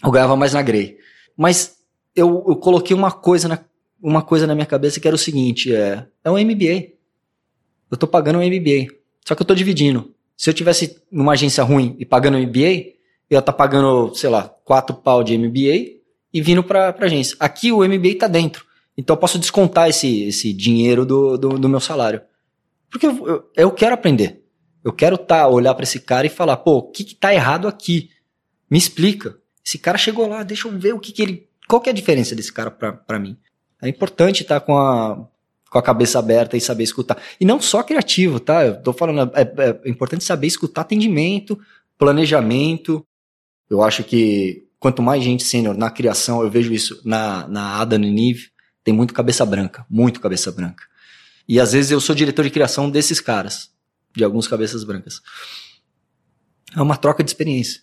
Eu ganhava mais na Grey. Mas eu, eu coloquei uma coisa, na, uma coisa na minha cabeça que era o seguinte: é, é um MBA. Eu tô pagando um MBA. Só que eu tô dividindo. Se eu tivesse numa agência ruim e pagando um MBA, eu ia tá pagando, sei lá, quatro pau de MBA e vindo para a agência. Aqui o MBA está dentro. Então eu posso descontar esse, esse dinheiro do, do, do meu salário. Porque eu, eu, eu, quero aprender. Eu quero tá, olhar para esse cara e falar, pô, o que, que tá errado aqui? Me explica. Esse cara chegou lá, deixa eu ver o que, que ele. Qual que é a diferença desse cara para mim? É importante estar tá com a, com a cabeça aberta e saber escutar. E não só criativo, tá? Eu tô falando, é, é, é importante saber escutar atendimento, planejamento. Eu acho que quanto mais gente sênior na criação, eu vejo isso na, na Adam e Nive, tem muito cabeça branca, muito cabeça branca. E às vezes eu sou diretor de criação desses caras, de alguns cabeças brancas. É uma troca de experiência.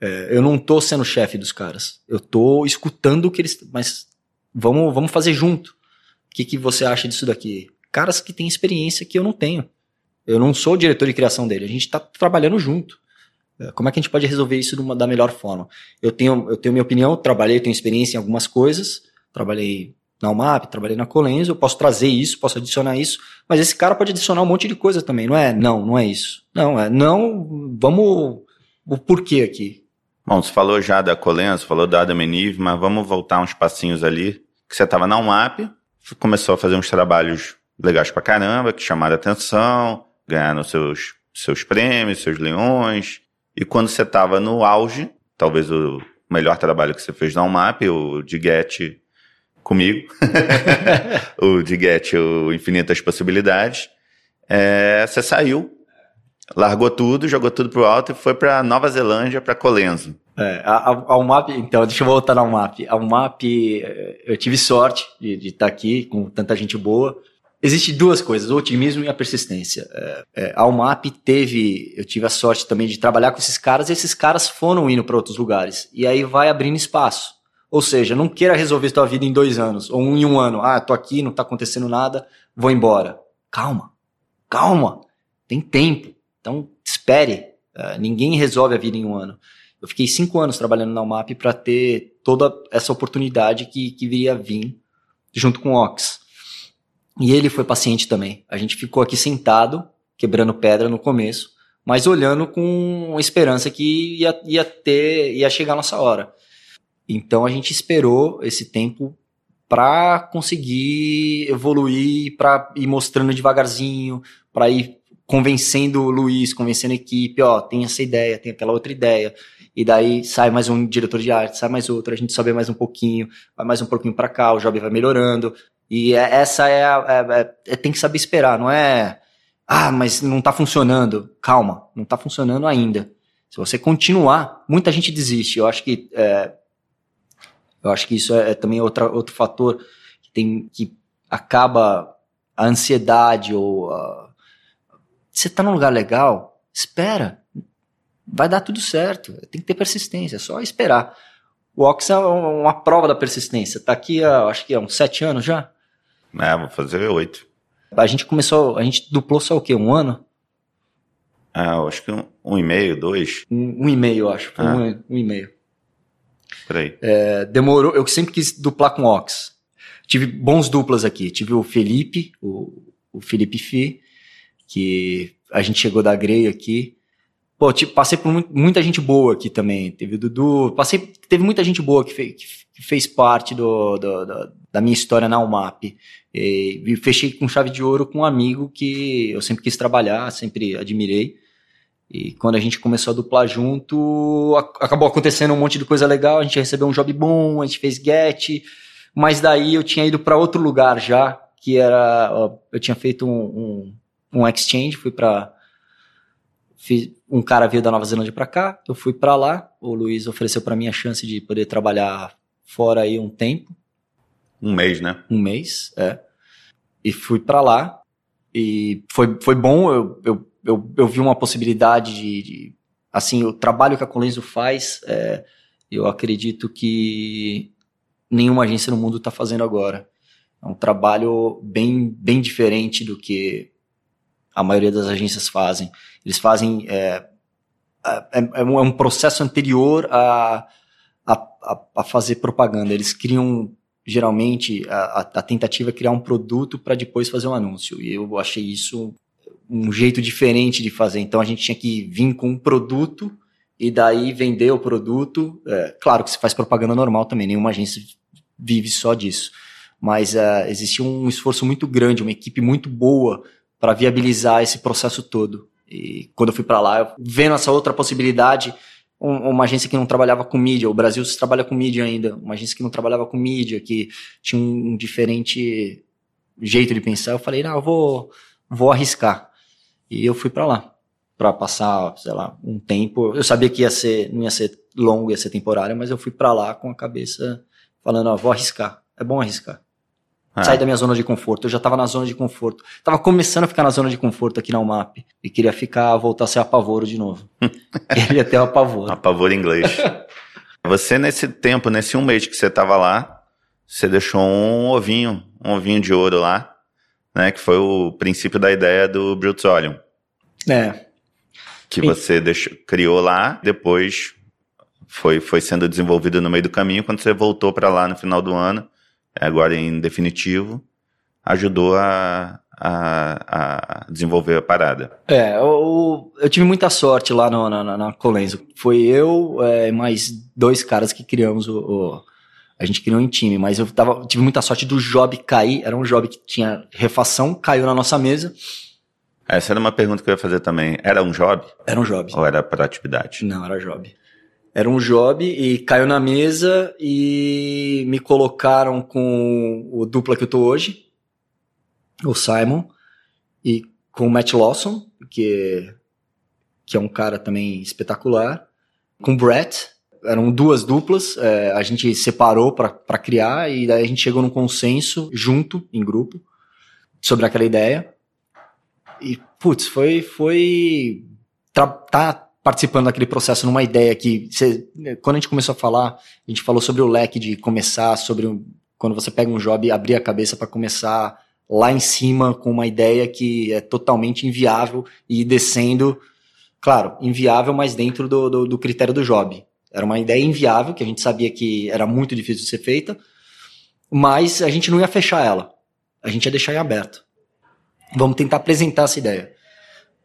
É, eu não tô sendo chefe dos caras. Eu tô escutando o que eles. Mas vamos, vamos fazer junto. O que, que você acha disso daqui? Caras que têm experiência que eu não tenho. Eu não sou diretor de criação dele. A gente tá trabalhando junto. É, como é que a gente pode resolver isso uma, da melhor forma? Eu tenho, eu tenho minha opinião, trabalhei, tenho experiência em algumas coisas, trabalhei na UMAP, trabalhei na Colenso, eu posso trazer isso, posso adicionar isso, mas esse cara pode adicionar um monte de coisa também, não é? Não, não é isso. Não, é não, vamos, o porquê aqui.
Bom, você falou já da Colenso, falou da Adam Enive, mas vamos voltar uns passinhos ali, que você estava na UMAP, começou a fazer uns trabalhos legais pra caramba, que chamaram atenção, ganharam seus, seus prêmios, seus leões, e quando você estava no auge, talvez o melhor trabalho que você fez na UMAP, o de Get comigo, o de Get, o Infinitas Possibilidades, é, você saiu, largou tudo, jogou tudo pro alto e foi para Nova Zelândia, para Colenso.
É, a, a, UMAP, então, deixa eu voltar na UMAP. A UMAP, eu tive sorte de estar tá aqui com tanta gente boa. Existem duas coisas, o otimismo e a persistência. É, é, a UMAP teve, eu tive a sorte também de trabalhar com esses caras e esses caras foram indo para outros lugares. E aí vai abrindo espaço. Ou seja, não queira resolver sua vida em dois anos ou em um ano. Ah, tô aqui, não tá acontecendo nada, vou embora. Calma, calma, tem tempo. Então espere. Uh, ninguém resolve a vida em um ano. Eu fiquei cinco anos trabalhando na UMAP para ter toda essa oportunidade que, que viria a vir junto com o Ox. E ele foi paciente também. A gente ficou aqui sentado, quebrando pedra no começo, mas olhando com esperança que ia, ia ter, ia chegar a nossa hora. Então a gente esperou esse tempo para conseguir evoluir, para ir mostrando devagarzinho, para ir convencendo o Luiz, convencendo a equipe, ó, tem essa ideia, tem aquela outra ideia. E daí sai mais um diretor de arte, sai mais outro, a gente sobe mais um pouquinho, vai mais um pouquinho para cá, o job vai melhorando. E é, essa é, a, é, é, é, tem que saber esperar, não é, ah, mas não tá funcionando. Calma, não tá funcionando ainda. Se você continuar, muita gente desiste. Eu acho que, é, eu acho que isso é, é, também outra, outro fator que tem, que acaba a ansiedade ou a, você tá num lugar legal, espera. Vai dar tudo certo. Tem que ter persistência, é só esperar. O Ox é uma prova da persistência. Tá aqui há, acho que há uns sete anos já.
É, vou fazer oito.
A gente começou, a gente duplou só o quê? Um ano?
Eu acho que um, um e meio, dois.
Um, um e meio, acho. Ah. Um, um e meio.
Peraí.
É, demorou, eu sempre quis duplar com o Ox. Tive bons duplas aqui. Tive o Felipe, o, o Felipe Fi, que a gente chegou da Grey aqui. Pô, tipo, passei por muita gente boa aqui também. Teve o Dudu, passei, teve muita gente boa que fez, que fez parte do, do, do, da minha história na UMAP. E, e, fechei com chave de ouro com um amigo que eu sempre quis trabalhar, sempre admirei. E quando a gente começou a duplar junto, acabou acontecendo um monte de coisa legal. A gente recebeu um job bom, a gente fez get, mas daí eu tinha ido para outro lugar já, que era. Eu tinha feito um, um, um exchange, fui para um cara veio da Nova Zelândia para cá, eu fui para lá, o Luiz ofereceu para mim a chance de poder trabalhar fora aí um tempo.
Um mês, né?
Um mês, é. E fui para lá e foi, foi bom, eu, eu, eu, eu vi uma possibilidade de, de, assim, o trabalho que a Colenso faz, é, eu acredito que nenhuma agência no mundo está fazendo agora. É um trabalho bem, bem diferente do que a maioria das agências fazem. Eles fazem. É, é, é, é um processo anterior a, a, a, fazer propaganda. Eles criam, geralmente, a, a tentativa é criar um produto para depois fazer um anúncio. E eu achei isso um jeito diferente de fazer. Então a gente tinha que vir com um produto e daí vender o produto. É, claro que se faz propaganda normal também, nenhuma agência vive só disso. Mas uh, existia um esforço muito grande, uma equipe muito boa para viabilizar esse processo todo. E quando eu fui para lá, eu, vendo essa outra possibilidade, um, uma agência que não trabalhava com mídia, o Brasil se trabalha com mídia ainda, uma agência que não trabalhava com mídia, que tinha um, um diferente jeito de pensar, eu falei, não, eu vou, vou arriscar. E eu fui para lá para passar, sei lá, um tempo. Eu sabia que ia ser, não ia ser longo, ia ser temporário, mas eu fui para lá com a cabeça falando, ó, vou arriscar. É bom arriscar. Ah. Sair da minha zona de conforto. Eu já tava na zona de conforto. Tava começando a ficar na zona de conforto aqui na UMAP. E queria ficar, voltar a ser apavoro de novo. queria ter o apavoro.
Apavoro inglês. você, nesse tempo, nesse um mês que você tava lá, você deixou um ovinho, um ovinho de ouro lá, né? Que foi o princípio da ideia do Brutzolium.
É
que você deixou, criou lá, depois foi, foi sendo desenvolvido no meio do caminho. Quando você voltou para lá no final do ano, agora em definitivo, ajudou a, a, a desenvolver a parada.
É, eu, eu tive muita sorte lá no, na, na Colenso. Foi eu é, mais dois caras que criamos o, o, a gente criou em time, mas eu tava, tive muita sorte do job cair. Era um job que tinha refação, caiu na nossa mesa.
Essa era uma pergunta que eu ia fazer também. Era um job?
Era um job.
Ou era para atividade?
Não, era job. Era um job e caiu na mesa e me colocaram com o dupla que eu tô hoje, o Simon, e com o Matt Lawson, que, que é um cara também espetacular, com o Brett. Eram duas duplas, é, a gente separou para criar e daí a gente chegou num consenso junto, em grupo, sobre aquela ideia. E, putz, foi. foi tá participando daquele processo numa ideia que. Cê, quando a gente começou a falar, a gente falou sobre o leque de começar, sobre um, quando você pega um job abrir a cabeça para começar lá em cima com uma ideia que é totalmente inviável e ir descendo. Claro, inviável, mas dentro do, do, do critério do job. Era uma ideia inviável, que a gente sabia que era muito difícil de ser feita, mas a gente não ia fechar ela. A gente ia deixar em aberto. Vamos tentar apresentar essa ideia,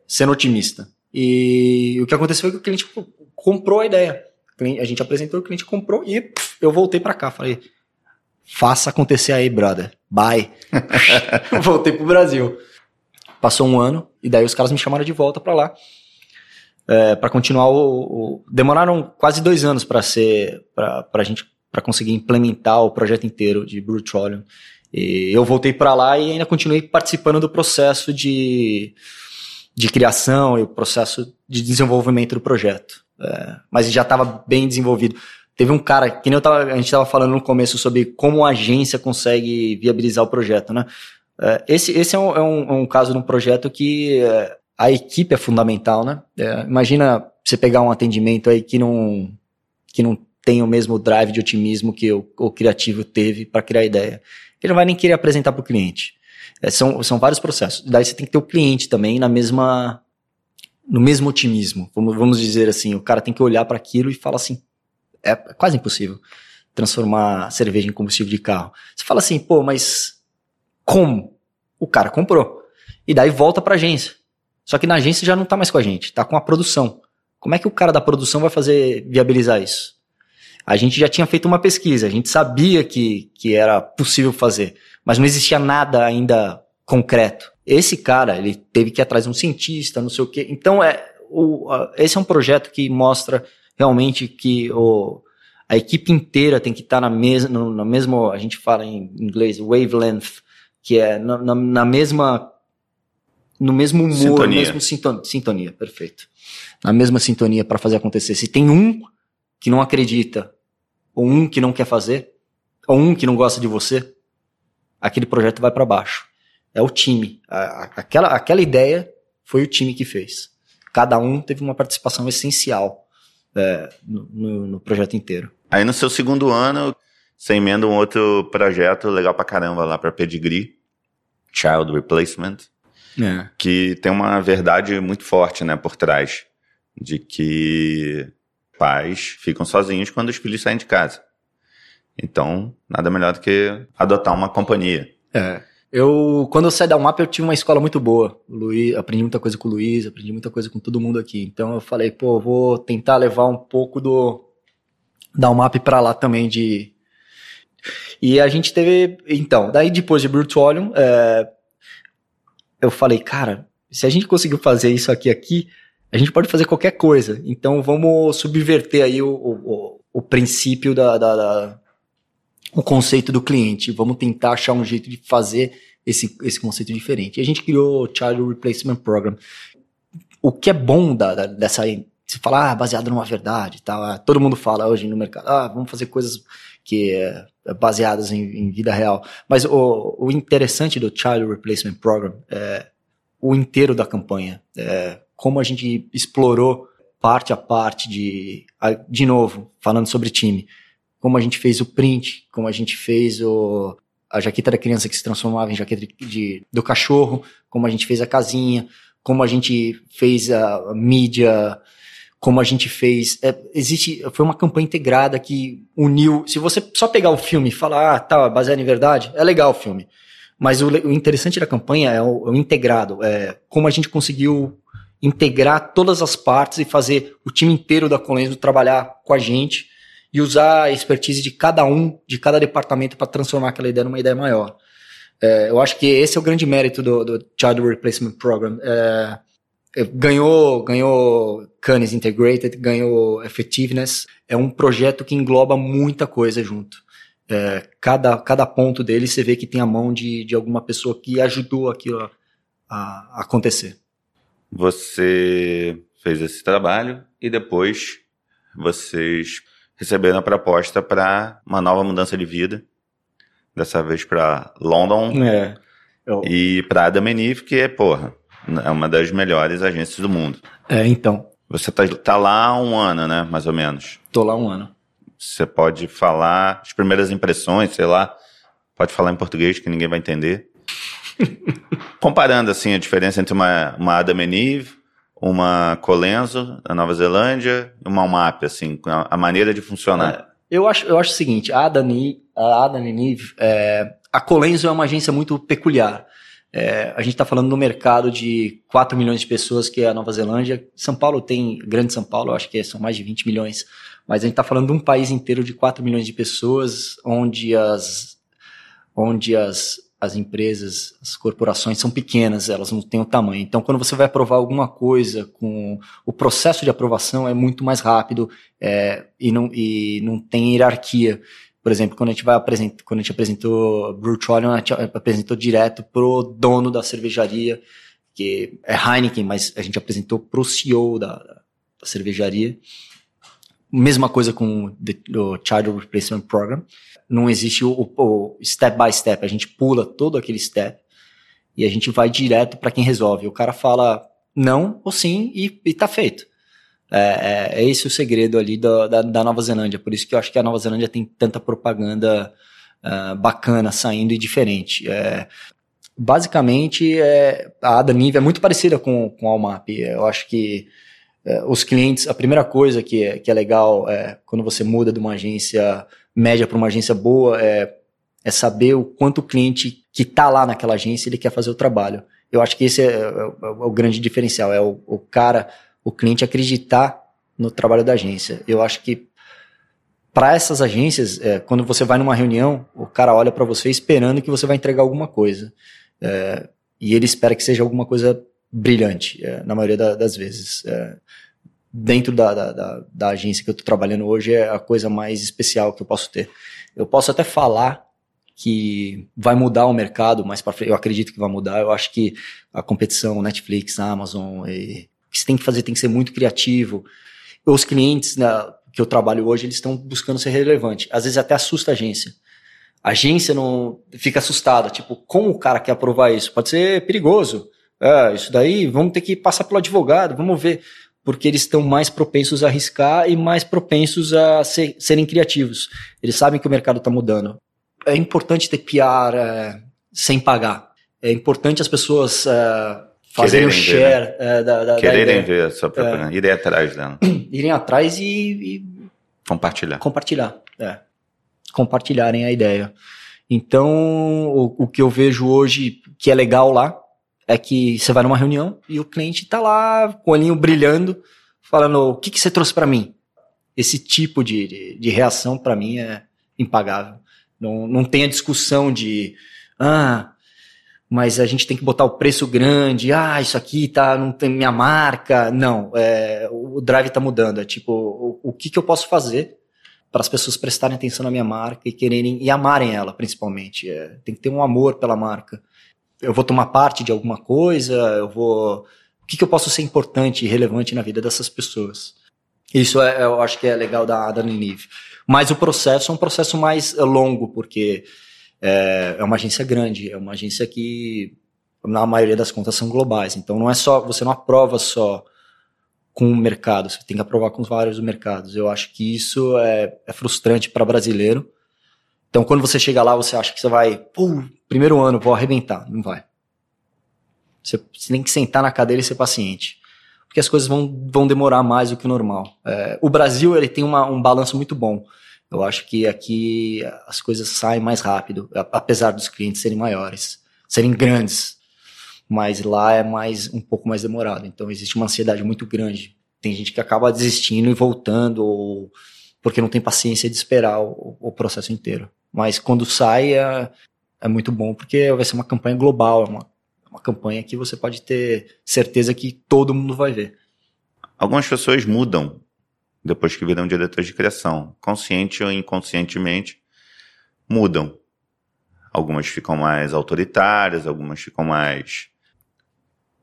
sendo otimista. E o que aconteceu foi que o cliente comprou a ideia. A gente apresentou, o cliente comprou e eu voltei para cá. Falei, faça acontecer aí, brother. Bye. voltei pro Brasil. Passou um ano e daí os caras me chamaram de volta para lá. É, para continuar o, o, demoraram quase dois anos para ser para a gente para conseguir implementar o projeto inteiro de Brutrolium e eu voltei para lá e ainda continuei participando do processo de, de criação e o processo de desenvolvimento do projeto. É, mas já estava bem desenvolvido. Teve um cara, que nem tava, a gente estava falando no começo sobre como a agência consegue viabilizar o projeto, né? É, esse esse é, um, é, um, um caso de um projeto que é, a equipe é fundamental, né? É, imagina você pegar um atendimento aí que não, que não tem o mesmo drive de otimismo que o, o criativo teve para criar a ideia ele não vai nem querer apresentar para o cliente. É, são, são vários processos. Daí você tem que ter o cliente também na mesma no mesmo otimismo. Vamos, vamos dizer assim, o cara tem que olhar para aquilo e falar assim, é quase impossível transformar cerveja em combustível de carro. Você fala assim, pô, mas como? O cara comprou. E daí volta para a agência. Só que na agência já não está mais com a gente, está com a produção. Como é que o cara da produção vai fazer viabilizar isso? A gente já tinha feito uma pesquisa, a gente sabia que, que era possível fazer, mas não existia nada ainda concreto. Esse cara, ele teve que ir atrás de um cientista, não sei o quê. Então, é, o, esse é um projeto que mostra realmente que o, a equipe inteira tem que estar na mesma, no, na mesma, a gente fala em inglês, wavelength, que é na, na, na mesma, no mesmo humor, sintonia. mesmo sintonia, sintonia, perfeito. Na mesma sintonia para fazer acontecer. Se tem um que não acredita ou um que não quer fazer, ou um que não gosta de você, aquele projeto vai para baixo. É o time. Aquela, aquela ideia foi o time que fez. Cada um teve uma participação essencial é, no, no, no projeto inteiro.
Aí no seu segundo ano, você emenda um outro projeto legal pra caramba lá pra Pedigree, Child Replacement,
É.
que tem uma verdade muito forte, né, por trás, de que pais ficam sozinhos quando os filhos saem de casa. Então, nada melhor do que adotar uma companhia.
É. Eu, quando eu saí da UMAP, eu tive uma escola muito boa. Luiz, aprendi muita coisa com o Luiz, aprendi muita coisa com todo mundo aqui. Então eu falei, pô, vou tentar levar um pouco do da UMAP pra lá também de. E a gente teve. Então, daí depois de Brutuolium, é, eu falei, cara, se a gente conseguiu fazer isso aqui aqui, a gente pode fazer qualquer coisa. Então vamos subverter aí o, o, o- princípio da, da- da- o conceito do cliente. Vamos tentar achar um jeito de fazer esse, esse conceito diferente. E a gente criou o Child Replacement Program. O que é bom da, da- dessa. Se falar ah, baseado numa verdade, ah, todo mundo fala hoje no mercado, ah, vamos fazer coisas que é baseadas em, em vida real. Mas o, o interessante do Child Replacement Program é o inteiro da campanha. É, como a gente explorou parte a parte de. De novo, falando sobre time como a gente fez o print, como a gente fez o, a jaqueta da criança que se transformava em jaqueta de, de- do cachorro, como a gente fez a casinha, como a gente fez a, a mídia, como a gente fez. é, existe, foi uma campanha integrada que uniu. Se você só pegar o filme e falar, ah, tá, baseado em verdade, é legal o filme. Mas o, o interessante da campanha é o, o integrado, é como a gente conseguiu integrar todas as partes e fazer o time inteiro da Colenso trabalhar com a gente e usar a expertise de cada um, de cada departamento para transformar aquela ideia numa ideia maior. É, eu acho que esse é o grande mérito do, do Child Replacement Program. É, é, ganhou, ganhou Cannes Integrated, ganhou Effectiveness. É um projeto que engloba muita coisa junto. É, cada, cada ponto dele você vê que tem a mão de, de alguma pessoa que ajudou aquilo a, a acontecer.
Você fez esse trabalho e depois vocês receberam a proposta para uma nova mudança de vida, dessa vez para London
É. Eu-
e para Adam Eve, que é, porra, é uma das melhores agências do mundo.
é, então,
Você tá, tá lá há um ano, né, mais ou menos.
tô lá um ano.
Você pode falar as primeiras impressões, sei lá, pode falar em português que ninguém vai entender. Comparando assim a diferença entre uma, uma Adam Eve, uma Colenso da Nova Zelândia uma UMAP, assim, a, a maneira de funcionar.
Eu acho, eu acho o seguinte, a Adani, a Adani Nive, é, a Colenso é uma agência muito peculiar. É, a gente está falando no mercado de 4 milhões de pessoas, que é a Nova Zelândia. São Paulo tem, Grande São Paulo, eu acho que são mais de 20 milhões. Mas a gente está falando de um país inteiro de 4 milhões de pessoas, onde as, onde as, as empresas, as corporações são pequenas, elas não têm o tamanho. Então, quando você vai aprovar alguma coisa, com o processo de aprovação é muito mais rápido é, e, não, e não tem hierarquia. Por exemplo, quando a gente vai apresentar, quando a gente apresentou Brucholion, a gente apresentou direto pro dono da cervejaria, que é Heineken, mas a gente apresentou pro CEO da, da cervejaria. Mesma coisa com o Child Replacement Program. Não existe o, o- step by step, a gente pula todo aquele step e a gente vai direto para quem resolve. O cara fala não ou sim e, e tá feito. É, é, é esse o segredo ali da, da, da Nova Zelândia. Por isso que eu acho que a Nova Zelândia tem tanta propaganda ah, bacana saindo e diferente. É, basicamente, é, a Ada Nive é muito parecida com, com a Almap. Eu acho que os clientes, a primeira coisa que é, que é legal é, quando você muda de uma agência média para uma agência boa é, é saber o quanto o cliente que está lá naquela agência ele quer fazer o trabalho. Eu acho que esse é, é o- é o grande diferencial, é o, o cara, o cliente acreditar no trabalho da agência. Eu acho que para essas agências, é, quando você vai numa reunião, o cara olha para você esperando que você vai entregar alguma coisa. É, e ele espera que seja alguma coisa brilhante, é, na maioria da- das vezes. É, dentro da, da, da, agência que eu estou trabalhando hoje, é a coisa mais especial que eu posso ter. Eu posso até falar que vai mudar o mercado mais para frente. Eu acredito que vai mudar. Eu acho que a competição Netflix, Amazon, e, o que você tem que fazer tem que ser muito criativo. Os clientes né, que eu trabalho hoje, eles estão buscando ser relevante. Às vezes até assusta a agência. A agência não fica assustada, tipo, como o cara quer aprovar isso? Pode ser perigoso. É, isso daí, vamos ter que passar pelo advogado, vamos ver. porque eles estão mais propensos a arriscar e mais propensos a ser, serem criativos. Eles sabem que o mercado está mudando. É importante ter PR é, sem pagar. É importante as pessoas é, fazerem o share ver, né? É, da, da,
Quererem da ver a sua propaganda, irem atrás dela.
Irem atrás e, e
compartilhar.
Compartilhar, é. Compartilharem a ideia. Então, o, o que eu vejo hoje que é legal lá é que você vai numa reunião e o cliente está lá com o olhinho brilhando, falando: o que, que você trouxe para mim? Esse tipo de, de, de reação, para mim, é impagável. Não, não tem a discussão de. Ah, mas a gente tem que botar o preço grande, ah, isso aqui tá, não tem minha marca. Não, é, o drive tá mudando. É tipo, o, o que, que eu posso fazer para as pessoas prestarem atenção na minha marca e quererem e amarem ela, principalmente. É, tem que ter um amor pela marca. Eu vou tomar parte de alguma coisa, eu vou. O que, que eu posso ser importante e relevante na vida dessas pessoas? Isso é, eu acho que é legal da, da Ninive. Mas o processo é um processo mais longo, porque é, é uma agência grande, é uma agência que, na maioria das contas, são globais. Então não é só. Você não aprova só com o mercado, você tem que aprovar com vários mercados. Eu acho que isso é, é frustrante para brasileiro. Então, quando você chega lá, você acha que você vai, primeiro ano, vou arrebentar. Não vai. Você, você tem que sentar na cadeira e ser paciente. Porque as coisas vão, vão demorar mais do que o normal. É, o Brasil, ele tem uma, um balanço muito bom. Eu acho que aqui as coisas saem mais rápido, apesar dos clientes serem maiores, serem grandes mas lá é mais um pouco mais demorado. Então existe uma ansiedade muito grande. Tem gente que acaba desistindo e voltando, ou porque não tem paciência de esperar o, o processo inteiro. Mas quando sai é, é, muito bom, porque vai ser uma campanha global, é uma, uma campanha que você pode ter certeza que todo mundo vai ver.
Algumas pessoas mudam depois que viram diretores de criação, consciente ou inconscientemente, mudam. Algumas ficam mais autoritárias, algumas ficam mais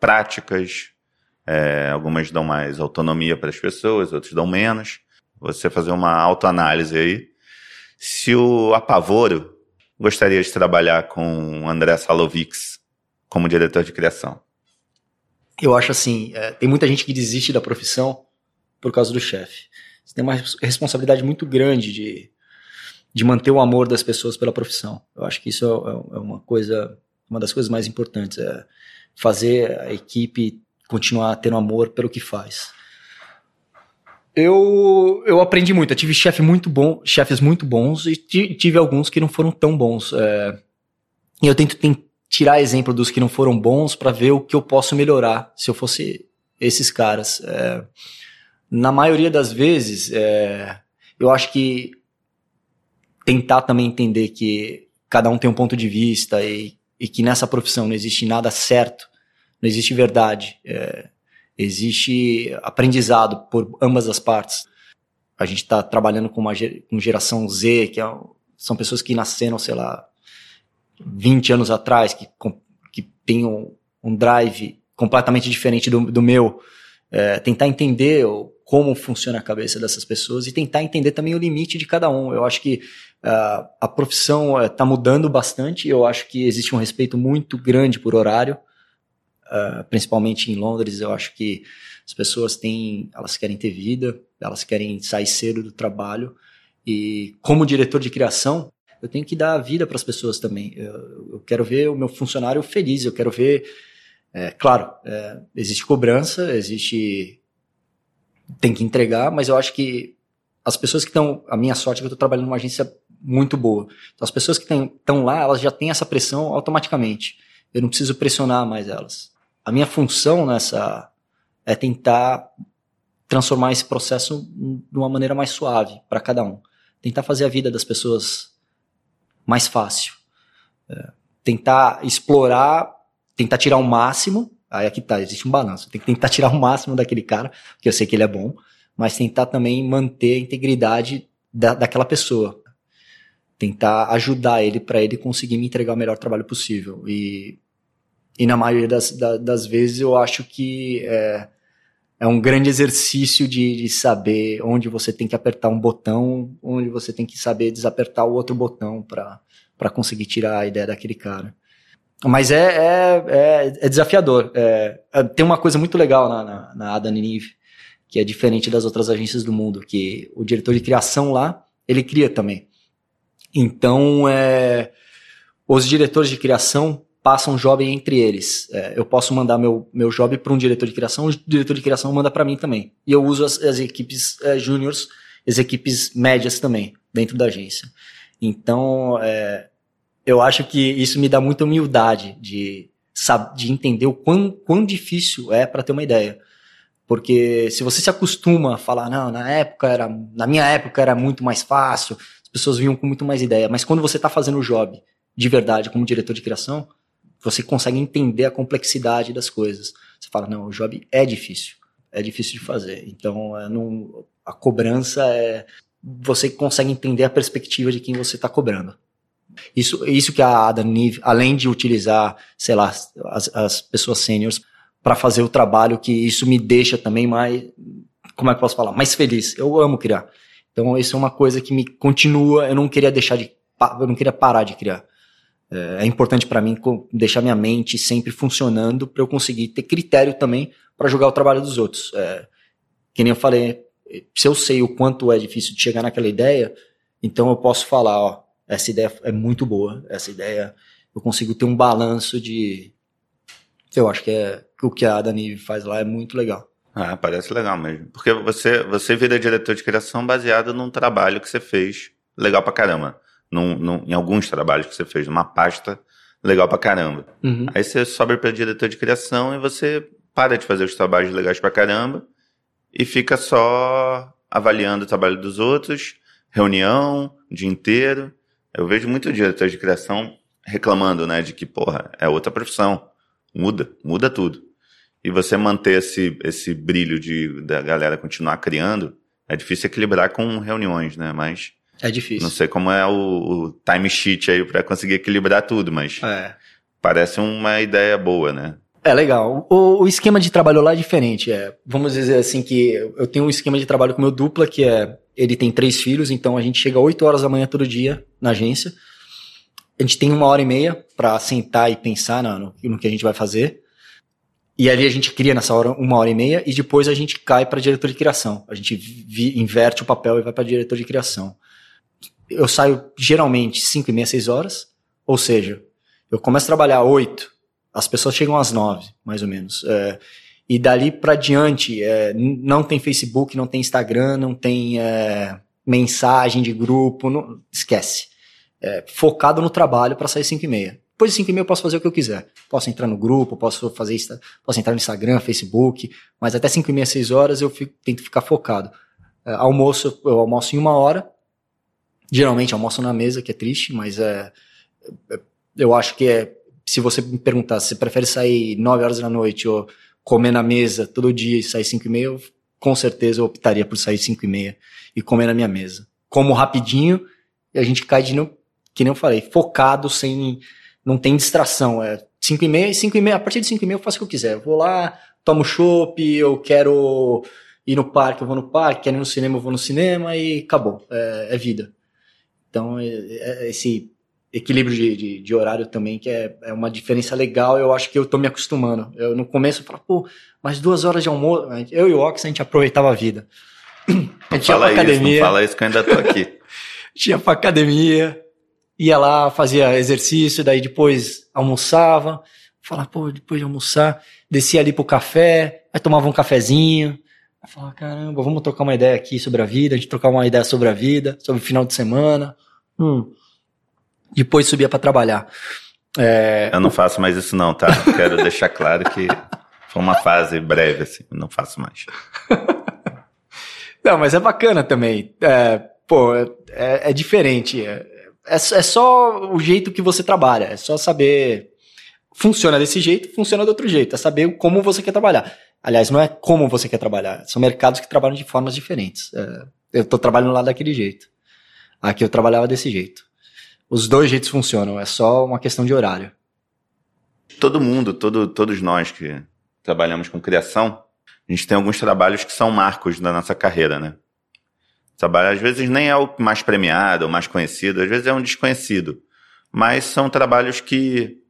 práticas, é, algumas dão mais autonomia para as pessoas, outras dão menos. Você fazer uma autoanálise aí. Se o Apavoro gostaria de trabalhar com André Salovics como diretor de criação?
Eu acho assim, é, tem muita gente que desiste da profissão por causa do chefe. Você tem uma responsabilidade muito grande de, de manter o amor das pessoas pela profissão. Eu acho que isso é, é uma coisa, uma das coisas mais importantes. É, fazer a equipe continuar tendo amor pelo que faz. Eu, eu aprendi muito. Eu tive chefe muito bom, chefes muito bons e tive alguns que não foram tão bons. É, e eu tento, tirar exemplo dos que não foram bons para ver o que eu posso melhorar se eu fosse esses caras. É, na maioria das vezes, é, eu acho que tentar também entender que cada um tem um ponto de vista e e que nessa profissão não existe nada certo, não existe verdade, é, existe aprendizado por ambas as partes. A gente está trabalhando com uma com geração Z, que é, são pessoas que nasceram, sei lá, 20 anos atrás, que, que tem um, um drive completamente diferente do, do meu. É, tentar entender como funciona a cabeça dessas pessoas e tentar entender também o limite de cada um. Eu acho que uh, a profissão está uh, mudando bastante. Eu acho que existe um respeito muito grande por horário, uh, principalmente em Londres. Eu acho que as pessoas têm, elas querem ter vida, elas querem sair cedo do trabalho. E como diretor de criação, eu tenho que dar vida para as pessoas também. Eu, eu, quero ver o meu funcionário feliz. Eu quero ver, é, claro, é, existe cobrança, existe tem que entregar, mas eu acho que as pessoas que estão. A minha sorte é que eu estou trabalhando numa agência muito boa. Então, as pessoas que estão lá, elas já têm essa pressão automaticamente. Eu não preciso pressionar mais elas. A minha função nessa é tentar transformar esse processo de uma maneira mais suave para cada um. Tentar fazer a vida das pessoas mais fácil. É, tentar explorar, tentar tirar o máximo Aí aqui tá, existe um balanço. Tem que tentar tirar o máximo daquele cara, porque eu sei que ele é bom, mas tentar também manter a integridade da, daquela pessoa. Tentar ajudar ele para ele conseguir me entregar o melhor trabalho possível. E, e na maioria das, da, das vezes eu acho que é, é um grande exercício de, de, saber onde você tem que apertar um botão, onde você tem que saber desapertar o outro botão para conseguir tirar a ideia daquele cara. Mas é, é, é, é desafiador. É, é, tem uma coisa muito legal na, na, na Ada Ninive, que é diferente das outras agências do mundo, que o diretor de criação lá, ele cria também. Então, é, os diretores de criação passam job entre eles. É, eu posso mandar meu, meu job para um diretor de criação, o diretor de criação manda para mim também. E eu uso as, as equipes é, júniores, as equipes médias também, dentro da agência. Então, é, eu acho que isso me dá muita humildade de, de entender o quão, quão difícil é para ter uma ideia. Porque se você se acostuma a falar, não, na época era, na minha época era muito mais fácil, as pessoas vinham com muito mais ideia. Mas quando você está fazendo o job de verdade como diretor de criação, você consegue entender a complexidade das coisas. Você fala, não, o job é difícil, é difícil de fazer. Então, é, não, a cobrança é, você consegue entender a perspectiva de quem você está cobrando. Isso, isso que a Ada Nive, além de utilizar, sei lá, as, as pessoas sêniores para fazer o trabalho, que isso me deixa também mais, como é que eu posso falar, mais feliz. Eu amo criar. Então, isso é uma coisa que me continua, eu não queria deixar de, eu não queria parar de criar. É, é importante para mim deixar minha mente sempre funcionando para eu conseguir ter critério também para julgar o trabalho dos outros. É, que nem eu falei, se eu sei o quanto é difícil de chegar naquela ideia, então eu posso falar, ó, essa ideia é muito boa, essa ideia eu consigo ter um balanço de eu acho que é o que a Dani faz lá é muito legal.
Ah, parece legal mesmo. Porque você, você vira diretor de criação baseado num trabalho que você fez legal pra caramba. Num, num, em alguns trabalhos que você fez, numa pasta legal pra caramba. Uhum. Aí você sobe para diretor de criação e você para de fazer os trabalhos legais pra caramba e fica só avaliando o trabalho dos outros, reunião, o dia inteiro. Eu vejo muito diretor de criação reclamando, né, de que, porra, é outra profissão. Muda, muda tudo. E você manter esse, esse brilho de, da galera continuar criando, é difícil equilibrar com reuniões, né, mas...
É difícil.
Não sei como é o, o time sheet aí para conseguir equilibrar tudo, mas é. parece uma ideia boa, né?
É legal. O, o, esquema de trabalho lá é diferente. É, vamos dizer assim que eu tenho um esquema de trabalho com meu dupla que é ele tem três filhos, então a gente chega 8 horas da manhã todo dia na agência. A gente tem uma hora e meia para sentar e pensar no, no, que a gente vai fazer. E ali a gente cria nessa hora uma hora e meia e depois a gente cai para diretor de criação. A gente vi, inverte o papel e vai para diretor de criação. Eu saio geralmente 5 e meia, 6 horas. Ou seja, eu começo a trabalhar 8, as pessoas chegam às nove, mais ou menos. É, e dali para diante, é, não tem Facebook, não tem Instagram, não tem é, mensagem de grupo, não, esquece. É, focado no trabalho para sair 5 e meia. Depois de 5 e meia eu posso fazer o que eu quiser. Posso entrar no grupo, posso fazer posso entrar no Instagram, Facebook, mas até 5 e meia, 6 horas eu fico, tento ficar focado. É, almoço, eu almoço em uma hora. Geralmente almoço na mesa, que é triste, mas é, é eu acho que é se você me perguntar se você prefere sair 9 horas da noite ou comer na mesa todo dia e sair 5 e meia, com certeza eu optaria por sair 5 e meia e comer na minha mesa. Como rapidinho e a gente cai de, que nem eu falei, focado, sem, não tem distração. É 5 e meia e 5 e meia, a partir de 5 e meia eu faço o que eu quiser. Eu vou lá, tomo chopp, eu quero ir no parque, eu vou no parque, quero ir no cinema, eu vou no cinema e acabou. É, é vida. Então, é, é, esse equilíbrio de, de, de, horário também, que é, é uma diferença legal. Eu acho que eu tô me acostumando. Eu, no começo eu falava, pô, mais duas horas de almoço. Eu e o Ox, a gente aproveitava a vida.
A gente ia pra academia. Isso, não fala isso que eu ainda tô aqui.
tinha pra academia, ia lá, fazia exercício, daí depois almoçava. Falava, pô, depois de almoçar, descia ali pro café, aí tomava um cafezinho. Aí falava, caramba, vamos trocar uma ideia aqui sobre a vida, a gente trocar uma ideia sobre a vida, sobre o final de semana. Hum depois subia para trabalhar.
É, eu não faço mais isso não, tá? Quero deixar claro que foi uma fase breve, assim, não faço mais.
não, mas é bacana também. É, pô, é, é diferente. É, é, é só o jeito que você trabalha, é só saber. Funciona desse jeito, funciona do outro jeito. É saber como você quer trabalhar. Aliás, não é como você quer trabalhar. São mercados que trabalham de formas diferentes. É, eu estou trabalhando lá daquele jeito. Aqui eu trabalhava desse jeito. Os dois jeitos funcionam, é só uma questão de horário.
Todo mundo, todo, todos nós que trabalhamos com criação, a gente tem alguns trabalhos que são marcos da nossa carreira, né? Trabalho às vezes nem é o mais premiado, o mais conhecido, às vezes é um desconhecido. Mas são trabalhos que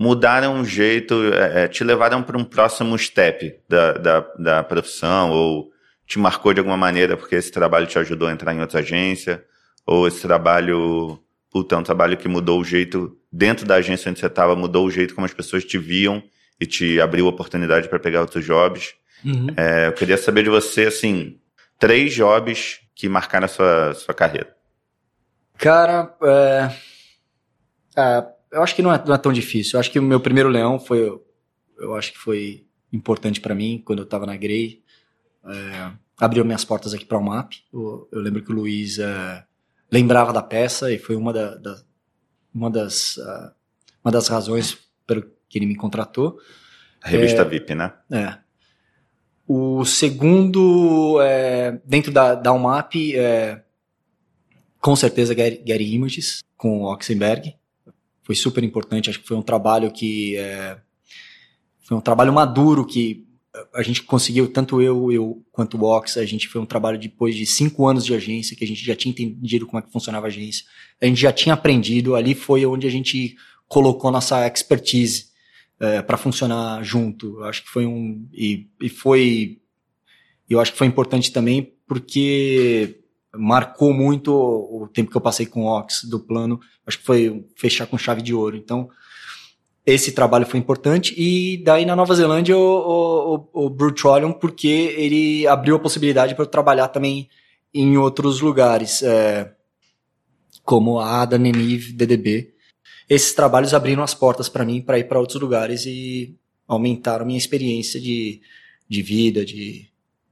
mudaram o jeito, é, é te levaram para um próximo step da, da, da profissão, ou te marcou de alguma maneira porque esse trabalho te ajudou a entrar em outra agência? Ou esse trabalho, puta, é um trabalho que mudou o jeito, dentro da agência onde você estava, mudou o jeito como as pessoas te viam e te abriu oportunidade para pegar outros jobs? Uhum. É, eu queria saber de você, assim, três jobs que marcaram a sua, sua carreira.
Cara, é... É, eu acho que não é, não é, tão difícil. Eu acho que o meu primeiro leão foi, eu acho que foi importante para mim quando eu estava na Grey. É, abriu minhas portas aqui para o MAP. Eu, eu, lembro que o Luiz é, lembrava da peça e foi uma, da, da, uma, das, uh, uma das razões pelo que ele me contratou.
A revista é, VIP, né?
É. O segundo, é, dentro da, da UMAP, é, com certeza Gary, Gary Images, com o Oxenberg. Foi super importante, acho que foi um trabalho que... É, foi um trabalho maduro que a gente conseguiu, tanto eu, eu quanto o Ox, a gente foi um trabalho depois de cinco anos de agência, que a gente já tinha entendido como é que funcionava a agência, a gente já tinha aprendido, ali foi onde a gente colocou nossa expertise é, para funcionar junto. Acho que foi um. E, e foi. Eu acho que foi importante também porque marcou muito o, tempo que eu passei com o Ox do plano. Acho que foi fechar com chave de ouro. Então, esse trabalho foi importante. E daí na Nova Zelândia o, o, o Brutrolium, porque ele abriu a possibilidade para eu trabalhar também em outros lugares, é, como a Ada, Nenive, DDB. Esses trabalhos abriram as portas para mim para ir para outros lugares e aumentaram minha experiência de, de vida, de,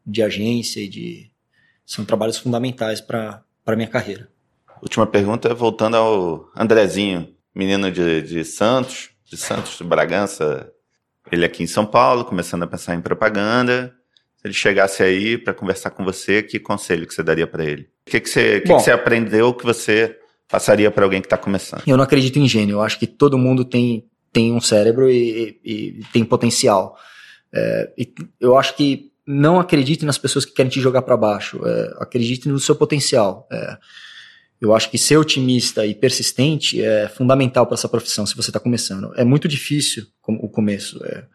de agência e de são trabalhos fundamentais para a minha carreira.
Última pergunta, voltando ao Andrezinho, menino de, de Santos, de Santos, de Bragança, ele aqui em São Paulo, começando a pensar em propaganda. Se ele chegasse aí para conversar com você, que conselho que você daria para ele? O que, que, você, que, Bom, que você aprendeu que você passaria para alguém que está começando?
Eu não acredito em gênio. Eu acho que todo mundo tem, tem um cérebro e, e, e tem potencial. É, eu acho que não acredite nas pessoas que querem te jogar para baixo. É, acredite no seu potencial. É, eu acho que ser otimista e persistente é fundamental para essa profissão se você está começando. É muito difícil o começo. É,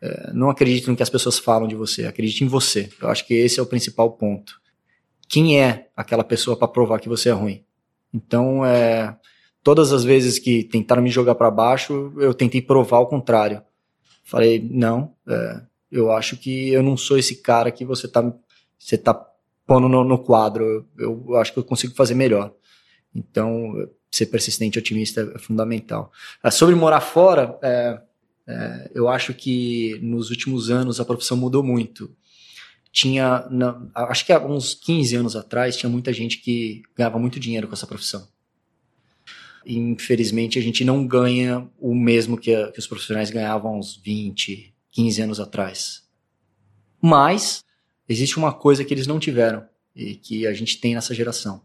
é, não acredite no que as pessoas falam de você, acredite em você. Eu acho que esse é o principal ponto. Quem é aquela pessoa para provar que você é ruim? Então, é, todas as vezes que tentaram me jogar para baixo, eu tentei provar o contrário. Falei, não, é, eu acho que eu não sou esse cara que você está você tá pondo no, no quadro. Eu, eu acho que eu consigo fazer melhor. Então, ser persistente e otimista é fundamental. Ah, sobre morar fora, é, é, eu acho que nos últimos anos a profissão mudou muito. Tinha, na, acho que há uns 15 anos atrás, tinha muita gente que ganhava muito dinheiro com essa profissão. Infelizmente, a gente não ganha o mesmo que, a, que os profissionais ganhavam uns 20, 15 anos atrás. Mas existe uma coisa que eles não tiveram e que a gente tem nessa geração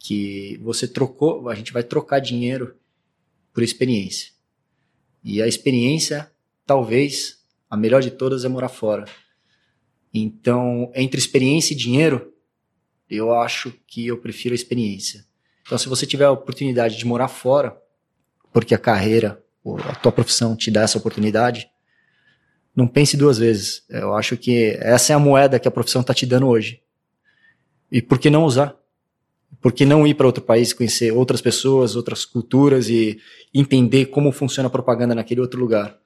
que você trocou, a gente vai trocar dinheiro por experiência. E a experiência, talvez, a melhor de todas é morar fora. Então, entre experiência e dinheiro, eu acho que eu prefiro a experiência. Então, se você tiver a oportunidade de morar fora, porque a carreira, a tua profissão te dá essa oportunidade, não pense duas vezes. Eu acho que essa é a moeda que a profissão está te dando hoje. E por que não usar? Por que não ir para outro país, conhecer outras pessoas, outras culturas e entender como funciona a propaganda naquele outro lugar?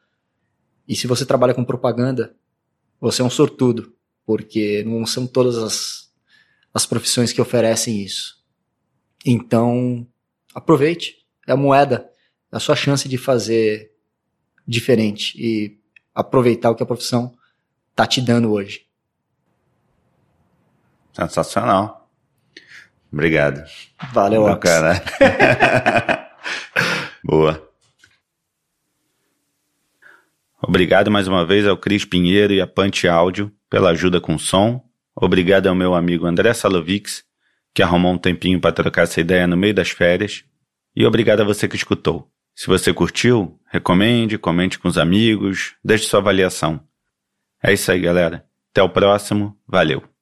E se você trabalha com propaganda, você é um sortudo, porque não são todas as, as profissões que oferecem isso. Então, aproveite. É a moeda, é a sua chance de fazer diferente e aproveitar o que a profissão está te dando hoje.
Sensacional. Obrigado.
Valeu, cara.
Boa. Obrigado mais uma vez ao Cris Pinheiro e a Punch Áudio pela ajuda com o som. Obrigado ao meu amigo André Salovics, que arrumou um tempinho para trocar essa ideia no meio das férias. E obrigado a você que escutou. Se você curtiu, recomende, comente com os amigos, deixe sua avaliação. É isso aí, galera. Até o próximo. Valeu.